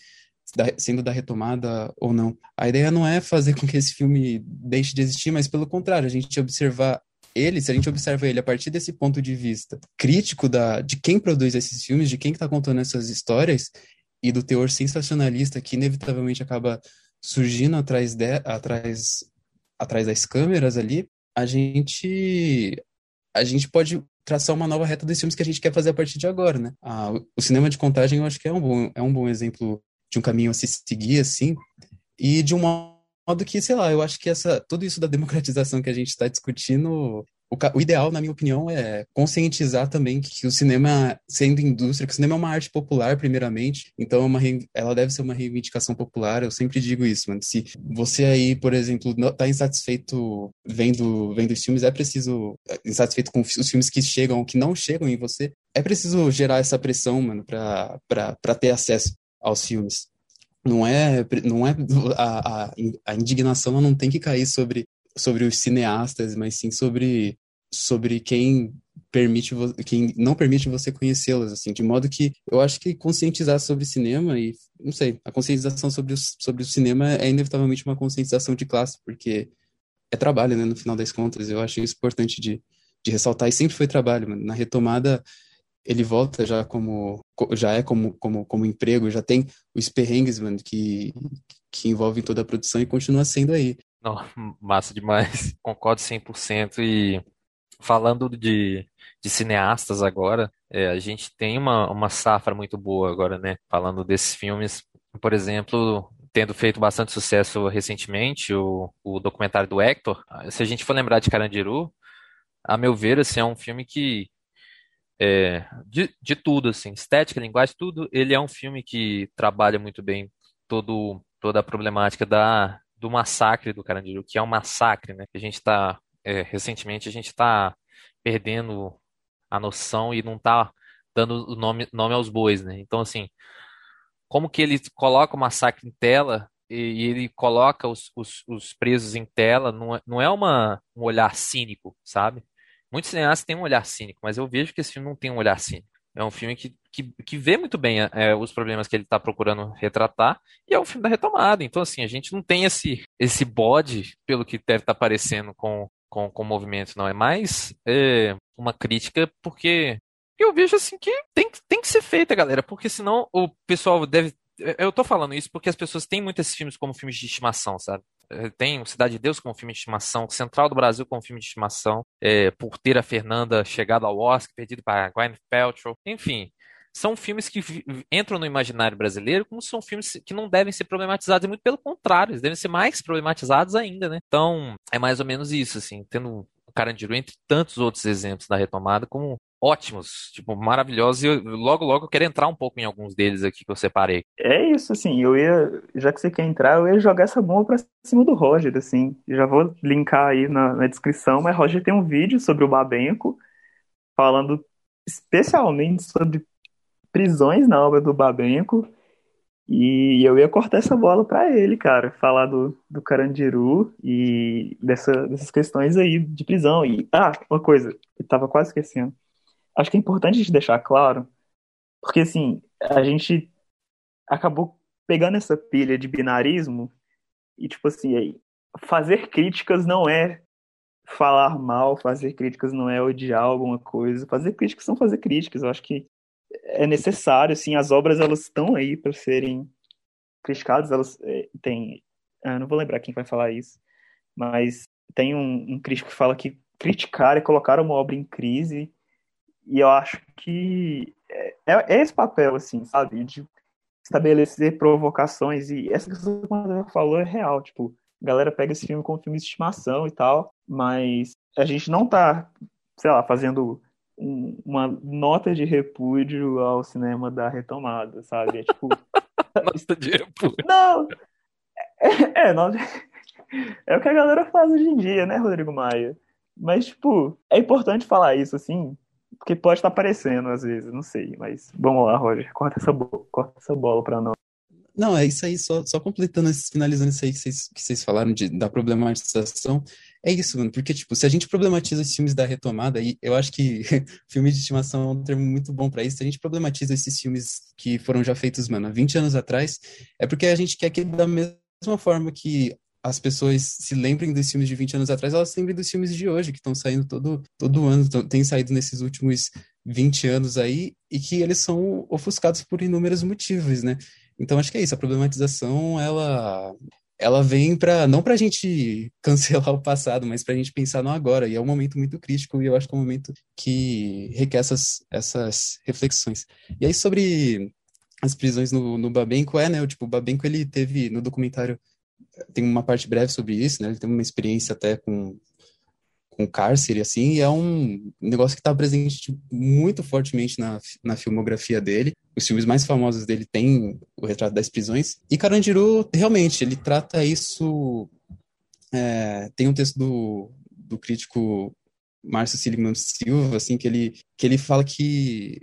Speaker 2: sendo da retomada ou não. A ideia não é fazer com que esse filme deixe de existir, mas pelo contrário, a gente observar ele, se a gente observa ele a partir desse ponto de vista crítico da, de quem produz esses filmes, de quem está contando essas histórias e do teor sensacionalista que inevitavelmente acaba surgindo atrás, de, atrás, atrás das câmeras ali, a gente a gente pode traçar uma nova reta dos filmes que a gente quer fazer a partir de agora, né? Ah, o cinema de contagem eu acho que é um bom, é um bom exemplo de um caminho a se seguir, assim, e de um modo que, sei lá, eu acho que essa, tudo isso da democratização que a gente está discutindo, o, o, ideal, na minha opinião, é conscientizar também que, o cinema, sendo indústria, que o cinema é uma arte popular, primeiramente, então é uma, ela deve ser uma reivindicação popular, eu sempre digo isso, mano. Se você aí, por exemplo, está insatisfeito vendo, vendo os filmes, é preciso, insatisfeito com os filmes que chegam, que não chegam em você, é preciso gerar essa pressão, mano, para ter acesso aos filmes. Não é, não é a, a, a indignação não tem que cair sobre, sobre os cineastas, mas sim sobre, sobre quem permite quem não permite você conhecê-las assim de modo que eu acho que conscientizar sobre cinema e não sei a conscientização sobre o, sobre o cinema é inevitavelmente uma conscientização de classe porque é trabalho né no final das contas eu acho isso importante de, de ressaltar e sempre foi trabalho mano. na retomada ele volta já como já é como como, como emprego, já tem os perrengues, mano, que que envolvem toda a produção e continua sendo aí.
Speaker 1: Não, massa demais. Concordo 100% e falando de, de cineastas agora, é, a gente tem uma, uma safra muito boa agora, né? Falando desses filmes, por exemplo, tendo feito bastante sucesso recentemente, o, o documentário do Hector. Se a gente for lembrar de Carandiru, a meu ver, assim, é um filme que é, de, de tudo, assim, estética, linguagem, tudo. Ele é um filme que trabalha muito bem todo, toda a problemática da, do massacre do Carandiru, que é um massacre, né? A gente está, é, recentemente, a gente está perdendo a noção e não está dando nome, nome aos bois, né? Então, assim, como que ele coloca o massacre em tela e, e ele coloca os, os, os, presos em tela, não é, não é uma, um olhar cínico, sabe? Muitos cineastas têm um olhar cínico, mas eu vejo que esse filme não tem um olhar cínico. É um filme que, que, que vê muito bem é, os problemas que ele está procurando retratar e é um filme da retomada. Então, assim, a gente não tem esse, esse bode pelo que deve estar tá aparecendo com, com, com o movimento, não. É mais é, uma crítica porque eu vejo, assim, que tem, tem que ser feita, galera, porque senão o pessoal deve eu tô falando isso porque as pessoas têm muito esses filmes como filmes de estimação, sabe? É, tem o Cidade de Deus como filme de estimação, Central do Brasil como filme de estimação, é, por ter a Fernanda chegado ao Oscar, perdido para Gwyneth Paltrow, enfim. São filmes que entram no imaginário brasileiro como são filmes que não devem ser problematizados, e muito pelo contrário, eles devem ser mais problematizados ainda, né? Então, é mais ou menos isso, assim, tendo o Carandiru, entre tantos outros exemplos da retomada, como ótimos, tipo, maravilhosos. E eu, logo, logo eu quero entrar um pouco em alguns deles aqui que eu separei.
Speaker 3: É isso, assim, eu ia, já que você quer entrar, eu ia jogar essa bomba pra cima do Roger, assim. Já vou linkar aí na, na descrição, mas Roger tem um vídeo sobre o Babenco, falando especialmente sobre prisões na obra do Babenco. E eu ia cortar essa bola para ele, cara, falar do, do Carandiru e dessa, dessas questões aí de prisão. E, ah, uma coisa, eu tava quase esquecendo acho que é importante a gente deixar claro, porque assim, a gente acabou pegando essa pilha de binarismo e tipo assim, fazer críticas não é falar mal, fazer críticas não é odiar alguma coisa, fazer críticas são fazer críticas. Eu acho que é necessário, assim, as obras elas estão aí para serem criticadas, elas é, têm, ah, não vou lembrar quem vai falar isso, mas tem um, um crítico que fala que criticar é colocar uma obra em crise, e eu acho que é, é, é esse papel, assim, sabe, de estabelecer provocações, e essa questão que você falou é real, tipo, a galera pega esse filme como filme de estimação e tal, mas a gente não tá, sei lá, fazendo um, uma nota de repúdio ao cinema da retomada, sabe? É tipo.
Speaker 1: nota de repúdio.
Speaker 3: Não! É, é, não, é o que a galera faz hoje em dia, né, Rodrigo Maia? Mas, tipo, é importante falar isso, assim, porque pode estar aparecendo às vezes, não sei. Mas vamos lá, Roger, corta essa, corta essa bola pra nós.
Speaker 2: Não, é isso aí, só, só completando, finalizando isso aí que vocês, que vocês falaram de, da problematização. É isso, mano, porque, tipo, se a gente problematiza os filmes da retomada, e eu acho que filme de estimação é um termo muito bom para isso, se a gente problematiza esses filmes que foram já feitos, mano, há 20 anos atrás, é porque a gente quer que, da mesma forma que as pessoas se lembrem dos filmes de 20 anos atrás, elas se lembrem dos filmes de hoje, que estão saindo todo, todo ano, têm saído nesses últimos 20 anos aí, e que eles são ofuscados por inúmeros motivos, né? Então acho que é isso, a problematização ela ela vem para não para a gente cancelar o passado, mas para a gente pensar no agora. E é um momento muito crítico e eu acho que é um momento que requer essas, essas reflexões. E aí sobre as prisões no, no Babenco, é, né? Tipo, o Babenco ele teve no documentário tem uma parte breve sobre isso, né? Ele tem uma experiência até com com cárcere, assim, e é um negócio que está presente tipo, muito fortemente na, na filmografia dele. Os filmes mais famosos dele têm o retrato das prisões. E Carandiru, realmente, ele trata isso. É, tem um texto do, do crítico Márcio Seligman Silva, assim, que ele, que ele fala que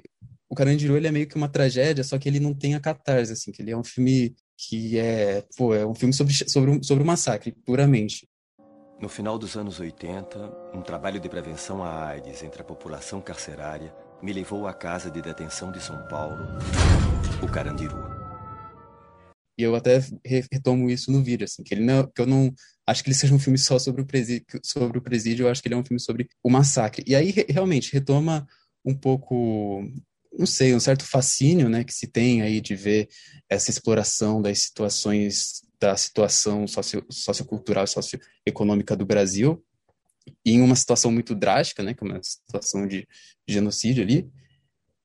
Speaker 2: o Carandiru ele é meio que uma tragédia, só que ele não tem a catarse, assim, que ele é um filme que é, pô, é um filme sobre, sobre, sobre o massacre, puramente.
Speaker 10: No final dos anos 80, um trabalho de prevenção à AIDS entre a população carcerária me levou à casa de detenção de São Paulo, o Carandiru.
Speaker 2: E eu até retomo isso no vídeo, assim, que ele não, que eu não acho que ele seja um filme só sobre o presídio, sobre o presídio, eu acho que ele é um filme sobre o massacre. E aí realmente retoma um pouco, não sei, um certo fascínio, né, que se tem aí de ver essa exploração das situações da situação socio, sociocultural e socioeconômica do Brasil em uma situação muito drástica, né, como é a situação de, de genocídio ali.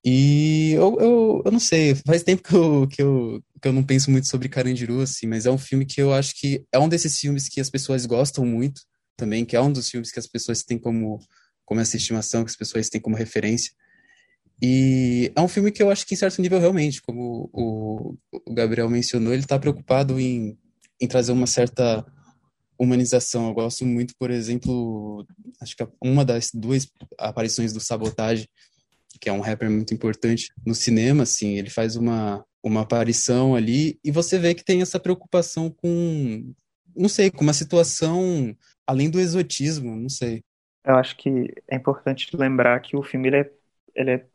Speaker 2: E eu, eu, eu não sei, faz tempo que eu, que, eu, que eu não penso muito sobre Carandiru, assim, mas é um filme que eu acho que é um desses filmes que as pessoas gostam muito também, que é um dos filmes que as pessoas têm como, como essa estimação, que as pessoas têm como referência. E é um filme que eu acho que, em certo nível, realmente, como o, Gabriel mencionou, ele está preocupado em, em trazer uma certa humanização. Eu gosto muito, por exemplo, acho que uma das duas aparições do Sabotage, que é um rapper muito importante no cinema, assim, ele faz uma, uma aparição ali e você vê que tem essa preocupação com, não sei, com uma situação além do exotismo, não sei.
Speaker 3: Eu acho que é importante lembrar que o filme é, ele é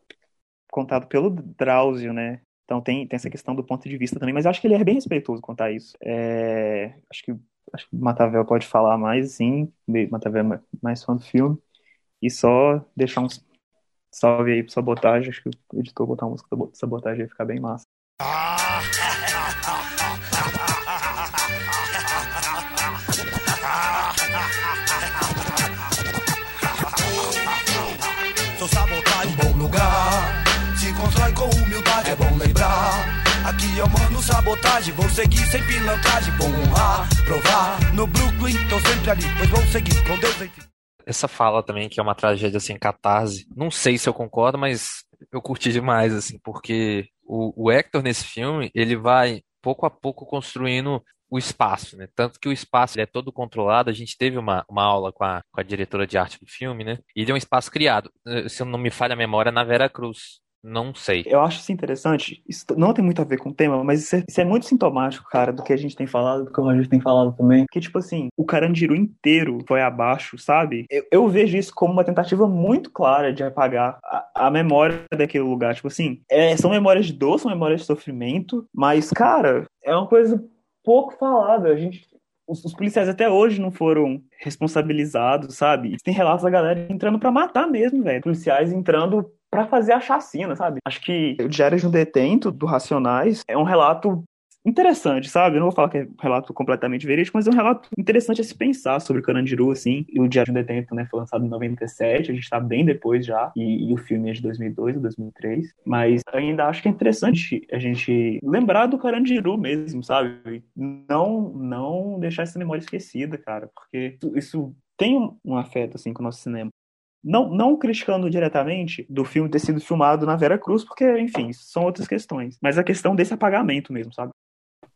Speaker 3: contado pelo Drauzio, né? Então tem, tem essa questão do ponto de vista também, mas eu acho que ele é bem respeitoso contar isso. É, acho que acho que Matavel pode falar mais, sim. Matavel é mais fã do filme. E só deixar um salve aí pro Sabotagem. Acho que o editor botar uma música do Sabotagem ia ficar bem massa.
Speaker 11: Sou Eu mando sabotagem, vou seguir sem pilantragem, vou honrar, provar. No Brooklyn, tô sempre ali, pois vou seguir com Deus em
Speaker 1: essa fala também, que é uma tragédia assim, catarse. Não sei se eu concordo, mas eu curti demais, assim, porque o, o Hector nesse filme, ele vai pouco a pouco construindo o espaço, né? Tanto que o espaço é todo controlado. A gente teve uma, uma aula com a, com a diretora de arte do filme, né? E ele é um espaço criado, eh, se não me falha a memória, na Vera Cruz. Não sei.
Speaker 3: Eu acho isso interessante. Isso não tem muito a ver com o tema, mas isso é, isso é muito sintomático, cara, do que a gente tem falado, do que o Roger tem falado também. Que, tipo assim, o Carandiru inteiro foi abaixo, sabe? Eu, eu vejo isso como uma tentativa muito clara de apagar a, a memória daquele lugar. Tipo assim, é, são memórias de dor, são memórias de sofrimento, mas, cara, é uma coisa pouco falada. A gente os, os, policiais até hoje não foram responsabilizados, sabe? Tem relatos da galera entrando para matar mesmo, velho. Policiais entrando para fazer a chacina, sabe? Acho que o Diário de um Detento, do Racionais, é um relato interessante, sabe? Eu não vou falar que é um relato completamente verídico, mas é um relato interessante a se pensar sobre o Carandiru, assim. E o Diário de um Detento, né, foi lançado em 97, a gente tá bem depois já, e, e o filme é de 2002 ou 2003. Mas ainda acho que é interessante a gente lembrar do Carandiru mesmo, sabe? Não, não deixar essa memória esquecida, cara, porque isso, isso tem um afeto, assim, com o nosso cinema. Não, não criticando diretamente do filme ter sido filmado na Vera Cruz, porque, enfim, são outras questões. Mas a questão desse apagamento mesmo, sabe?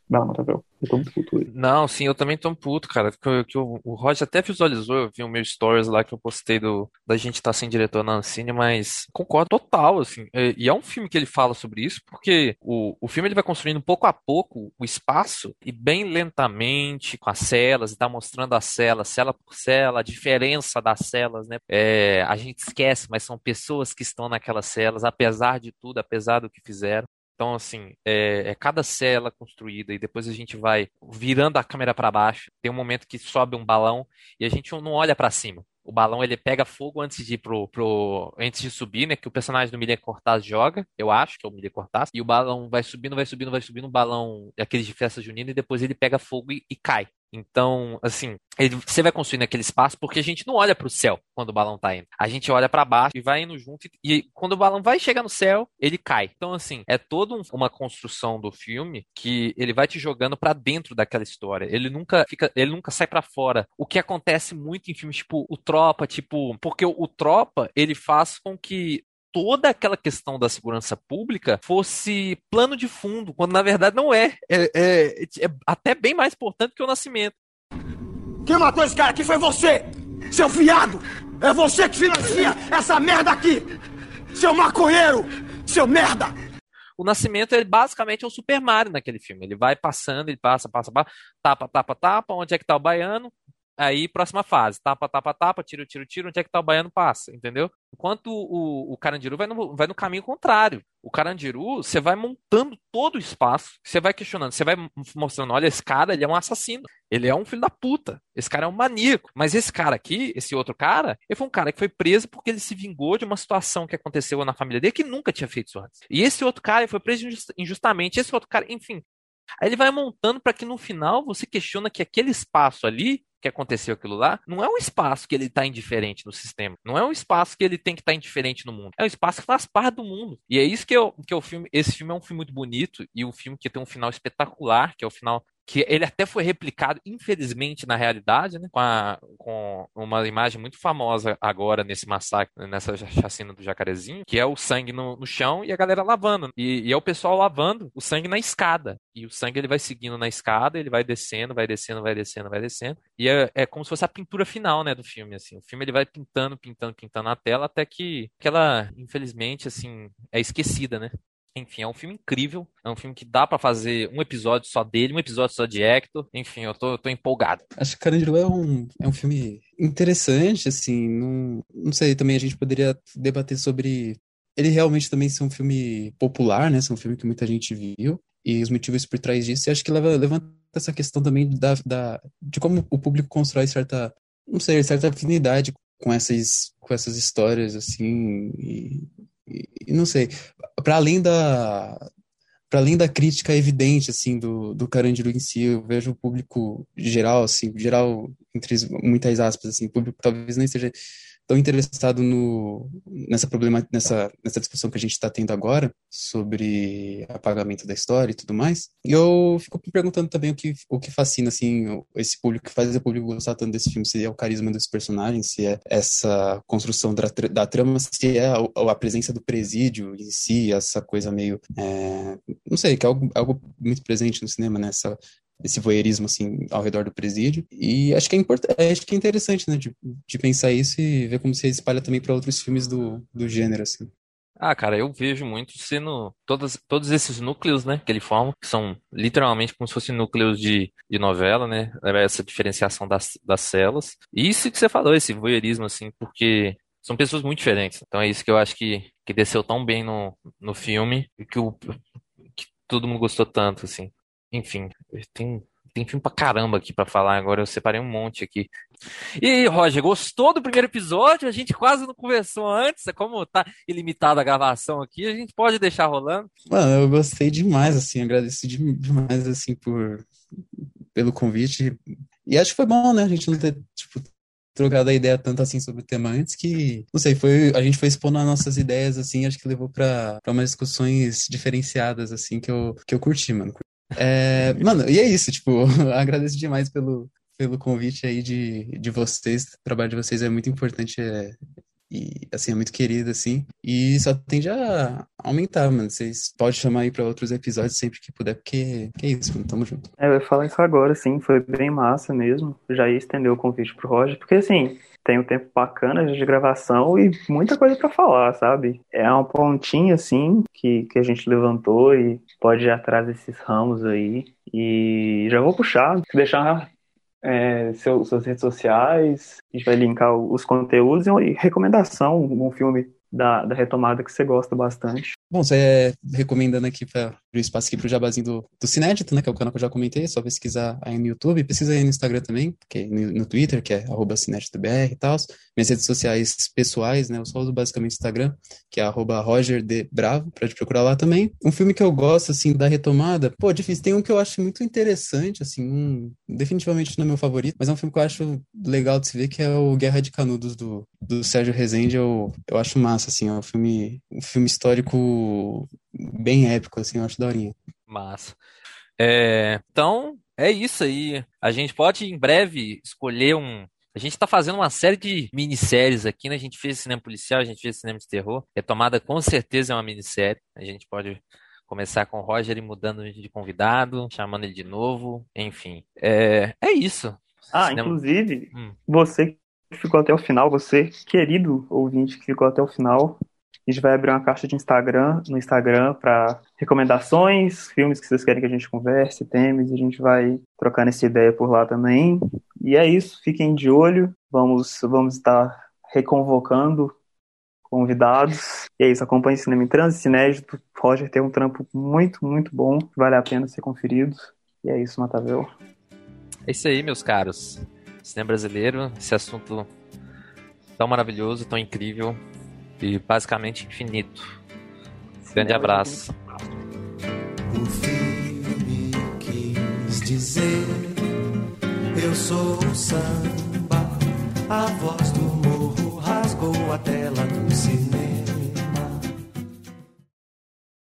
Speaker 3: Vai lá, Matavel. Eu tô muito puto aí.
Speaker 1: Não, sim, eu também tô puto, cara. Que, que o, o Roger até visualizou, eu vi o meu stories lá que eu postei do, da gente tá sem diretor na Ancine, mas concordo total, assim. E, e, é um filme que ele fala sobre isso, porque o, o filme ele vai construindo pouco a pouco o espaço e bem lentamente com as celas, e tá mostrando as celas, cela por cela, a diferença das celas, né? É, a gente esquece, mas são pessoas que estão naquelas celas, apesar de tudo, apesar do que fizeram. Então, assim, é, é, cada cela construída e depois a gente vai virando a câmera para baixo. Tem um momento que sobe um balão e a gente não olha para cima. O balão ele pega fogo antes de pro, pro antes de subir, né? Que o personagem do Miller Cortaz joga, eu acho que é o Miller Cortaz, e o balão vai subindo, vai subindo, vai subindo, o balão aquele de festa junina e depois ele pega fogo e, e cai. Então, assim, ele, você vai construindo aquele espaço porque a gente não olha para o céu quando o balão tá indo. A gente olha para baixo e vai indo junto e, e, quando o balão vai chegar no céu, ele cai. Então, assim, é toda um, uma construção do filme que ele vai te jogando para dentro daquela história. Ele nunca fica, ele nunca sai para fora. O que acontece muito em filmes tipo o Tropa, tipo, porque o, o Tropa, ele faz com que toda aquela questão da segurança pública fosse plano de fundo, quando na verdade não é. É, é, é até bem mais importante que o nascimento.
Speaker 12: Quem matou esse cara aqui foi você, seu fiado! É você que financia essa merda aqui! Seu maconheiro! Seu merda!
Speaker 1: O Nascimento, ele basicamente é o Super Mario naquele filme. Ele vai passando, ele passa, passa, passa, tapa, tapa, tapa, onde é que tá o baiano? Aí, próxima fase, tapa, tapa, tapa, tiro, tiro, tiro, onde é que tá o baiano passa, entendeu? Enquanto o, o Carandiru vai no, vai no caminho contrário. O Carandiru, você vai montando todo o espaço, você vai questionando, você vai mostrando, olha, esse cara, ele é um assassino, ele é um filho da puta, esse cara é um maníaco. Mas esse cara aqui, esse outro cara, ele foi um cara que foi preso porque ele se vingou de uma situação que aconteceu na família dele que nunca tinha feito isso antes. E esse outro cara, ele foi preso injustamente, esse outro cara, enfim. Aí ele vai montando para que no final você questiona que aquele espaço ali que aconteceu aquilo lá, não é um espaço que ele está indiferente no sistema. Não é um espaço que ele tem que estar tá indiferente no mundo. É um espaço que faz parte do mundo. E é isso que, eu, que o filme. Esse filme é um filme muito bonito e um filme que tem um final espetacular, que é o final que ele até foi replicado, infelizmente, na realidade, né, com, a, com, uma imagem muito famosa agora nesse massacre, nessa chacina do Jacarezinho, que é o sangue no, no chão e a galera lavando. E, e, é o pessoal lavando o sangue na escada. E o sangue ele vai seguindo na escada, ele vai descendo, vai descendo, vai descendo, vai descendo. E é, é como se fosse a pintura final, né, do filme, assim. O filme ele vai pintando, pintando, pintando na tela até que, que ela, infelizmente, assim, é esquecida, né? Enfim, é um filme incrível. É um filme que dá para fazer um episódio só dele, um episódio só de Hector. Enfim, eu tô, tô empolgado.
Speaker 2: Acho que Carandiru é um, é um filme interessante, assim. Não, não sei, também a gente poderia debater sobre ele realmente também ser um filme popular, né? Ser um filme que muita gente viu. E os motivos por trás disso. E acho que leva, levanta essa questão também da, da, de como o público constrói certa, não sei, certa afinidade com essas, com essas histórias, assim. E, e não sei, para além da para além da crítica evidente assim do, do Carandiru em si, eu vejo o público geral assim, geral entre muitas aspas assim, público talvez nem esteja tão interessado no, nessa problema, nessa, nessa discussão que a gente está tendo agora sobre apagamento da história e tudo mais. E eu fico me perguntando também o que, o que fascina assim esse público, que faz o público gostar tanto desse filme, se é o carisma dos personagens, se é essa construção da, da trama, se é a, a, presença do presídio em si, essa coisa meio, é, não sei, que é algo, algo muito presente no cinema, né? Essa, esse voyeurismo assim ao redor do presídio e acho que é importante acho que é interessante né de, de pensar isso e ver como se espalha também para outros filmes do, do gênero assim
Speaker 1: ah, cara, eu vejo muito sendo todos, todos esses núcleos, né, que ele forma, que são literalmente como se fossem núcleos de, de novela, né, essa diferenciação das, das celas. E isso que você falou, esse voyeurismo, assim, porque são pessoas muito diferentes. Então é isso que eu acho que, que desceu tão bem no, no filme e que, o, que todo mundo gostou tanto, assim. Enfim, tem, Tem filme pra caramba aqui pra falar agora, eu separei um monte aqui. E aí, Roger, gostou do primeiro episódio? A gente quase não conversou antes, é como tá ilimitada a gravação aqui, a gente pode deixar rolando?
Speaker 2: Mano, eu gostei demais, assim, agradeci demais, assim, por, pelo convite. E acho que foi bom, né, a gente não ter, tipo, trocado a ideia tanto assim sobre o tema antes que, não sei, foi, a gente foi expondo as nossas ideias, assim, acho que levou pra umas discussões diferenciadas, assim, que eu, que eu curti, mano. É, mano, e é isso, tipo, agradeço demais pelo, pelo convite aí de, de vocês, o trabalho de vocês é muito importante, é, e assim, é muito querido, assim, e só tende a aumentar, mano. Vocês podem chamar aí para outros episódios sempre que puder, porque que é isso, mano. Tamo junto.
Speaker 3: É, eu ia falar isso agora, sim, foi bem massa mesmo. Já ia estender o convite pro Roger, porque assim, tem um tempo bacana de gravação e muita coisa para falar, sabe? É uma pontinha, assim, que, que a gente levantou e pode ir atrás desses ramos aí. E já vou puxar, deixar é, seu, suas redes sociais, a gente vai linkar os conteúdos e recomendação, um filme da, da retomada que você gosta bastante.
Speaker 2: Bom, você recomendando aqui para o espaço aqui para o jabazinho do, do Cinédito, né? Que é o canal que eu já comentei, é só pesquisar aí no YouTube, pesquisa aí no Instagram também, que no, no Twitter, que é arroba e tal. Minhas redes sociais pessoais, né? Eu só uso basicamente o Instagram, que é arroba Roger de Bravo, pra te procurar lá também. Um filme que eu gosto, assim, da retomada, pô, difícil. Tem um que eu acho muito interessante, assim, um, definitivamente não é meu favorito, mas é um filme que eu acho legal de se ver, que é o Guerra de Canudos, do, do Sérgio Rezende. Eu, eu acho massa, assim, é um filme, um filme histórico bem épico, assim, eu acho daorinha.
Speaker 1: Massa. É, então, é isso aí. A gente pode em breve escolher um. A gente está fazendo uma série de minisséries aqui, né? A gente fez cinema policial, a gente fez cinema de terror. Retomada com certeza é uma minissérie. A gente pode começar com o Roger e mudando de convidado, chamando ele de novo, enfim. É, é isso.
Speaker 3: Ah, cinema... inclusive, hum. você que ficou até o final, você, querido ouvinte que ficou até o final, a gente vai abrir uma caixa de Instagram no Instagram para recomendações, filmes que vocês querem que a gente converse, temas, a gente vai trocando essa ideia por lá também. E é isso, fiquem de olho. Vamos, vamos estar reconvocando convidados. E é isso, acompanhe Cinema em Trânsito, Cinédito. Roger tem um trampo muito, muito bom, vale a pena ser conferido. E é isso, Matavel.
Speaker 1: É isso aí, meus caros. Cinema brasileiro, esse assunto tão maravilhoso, tão incrível e basicamente infinito. Grande abraço. O filme quis dizer: Eu sou o samba, a voz do morro rasgou a tela do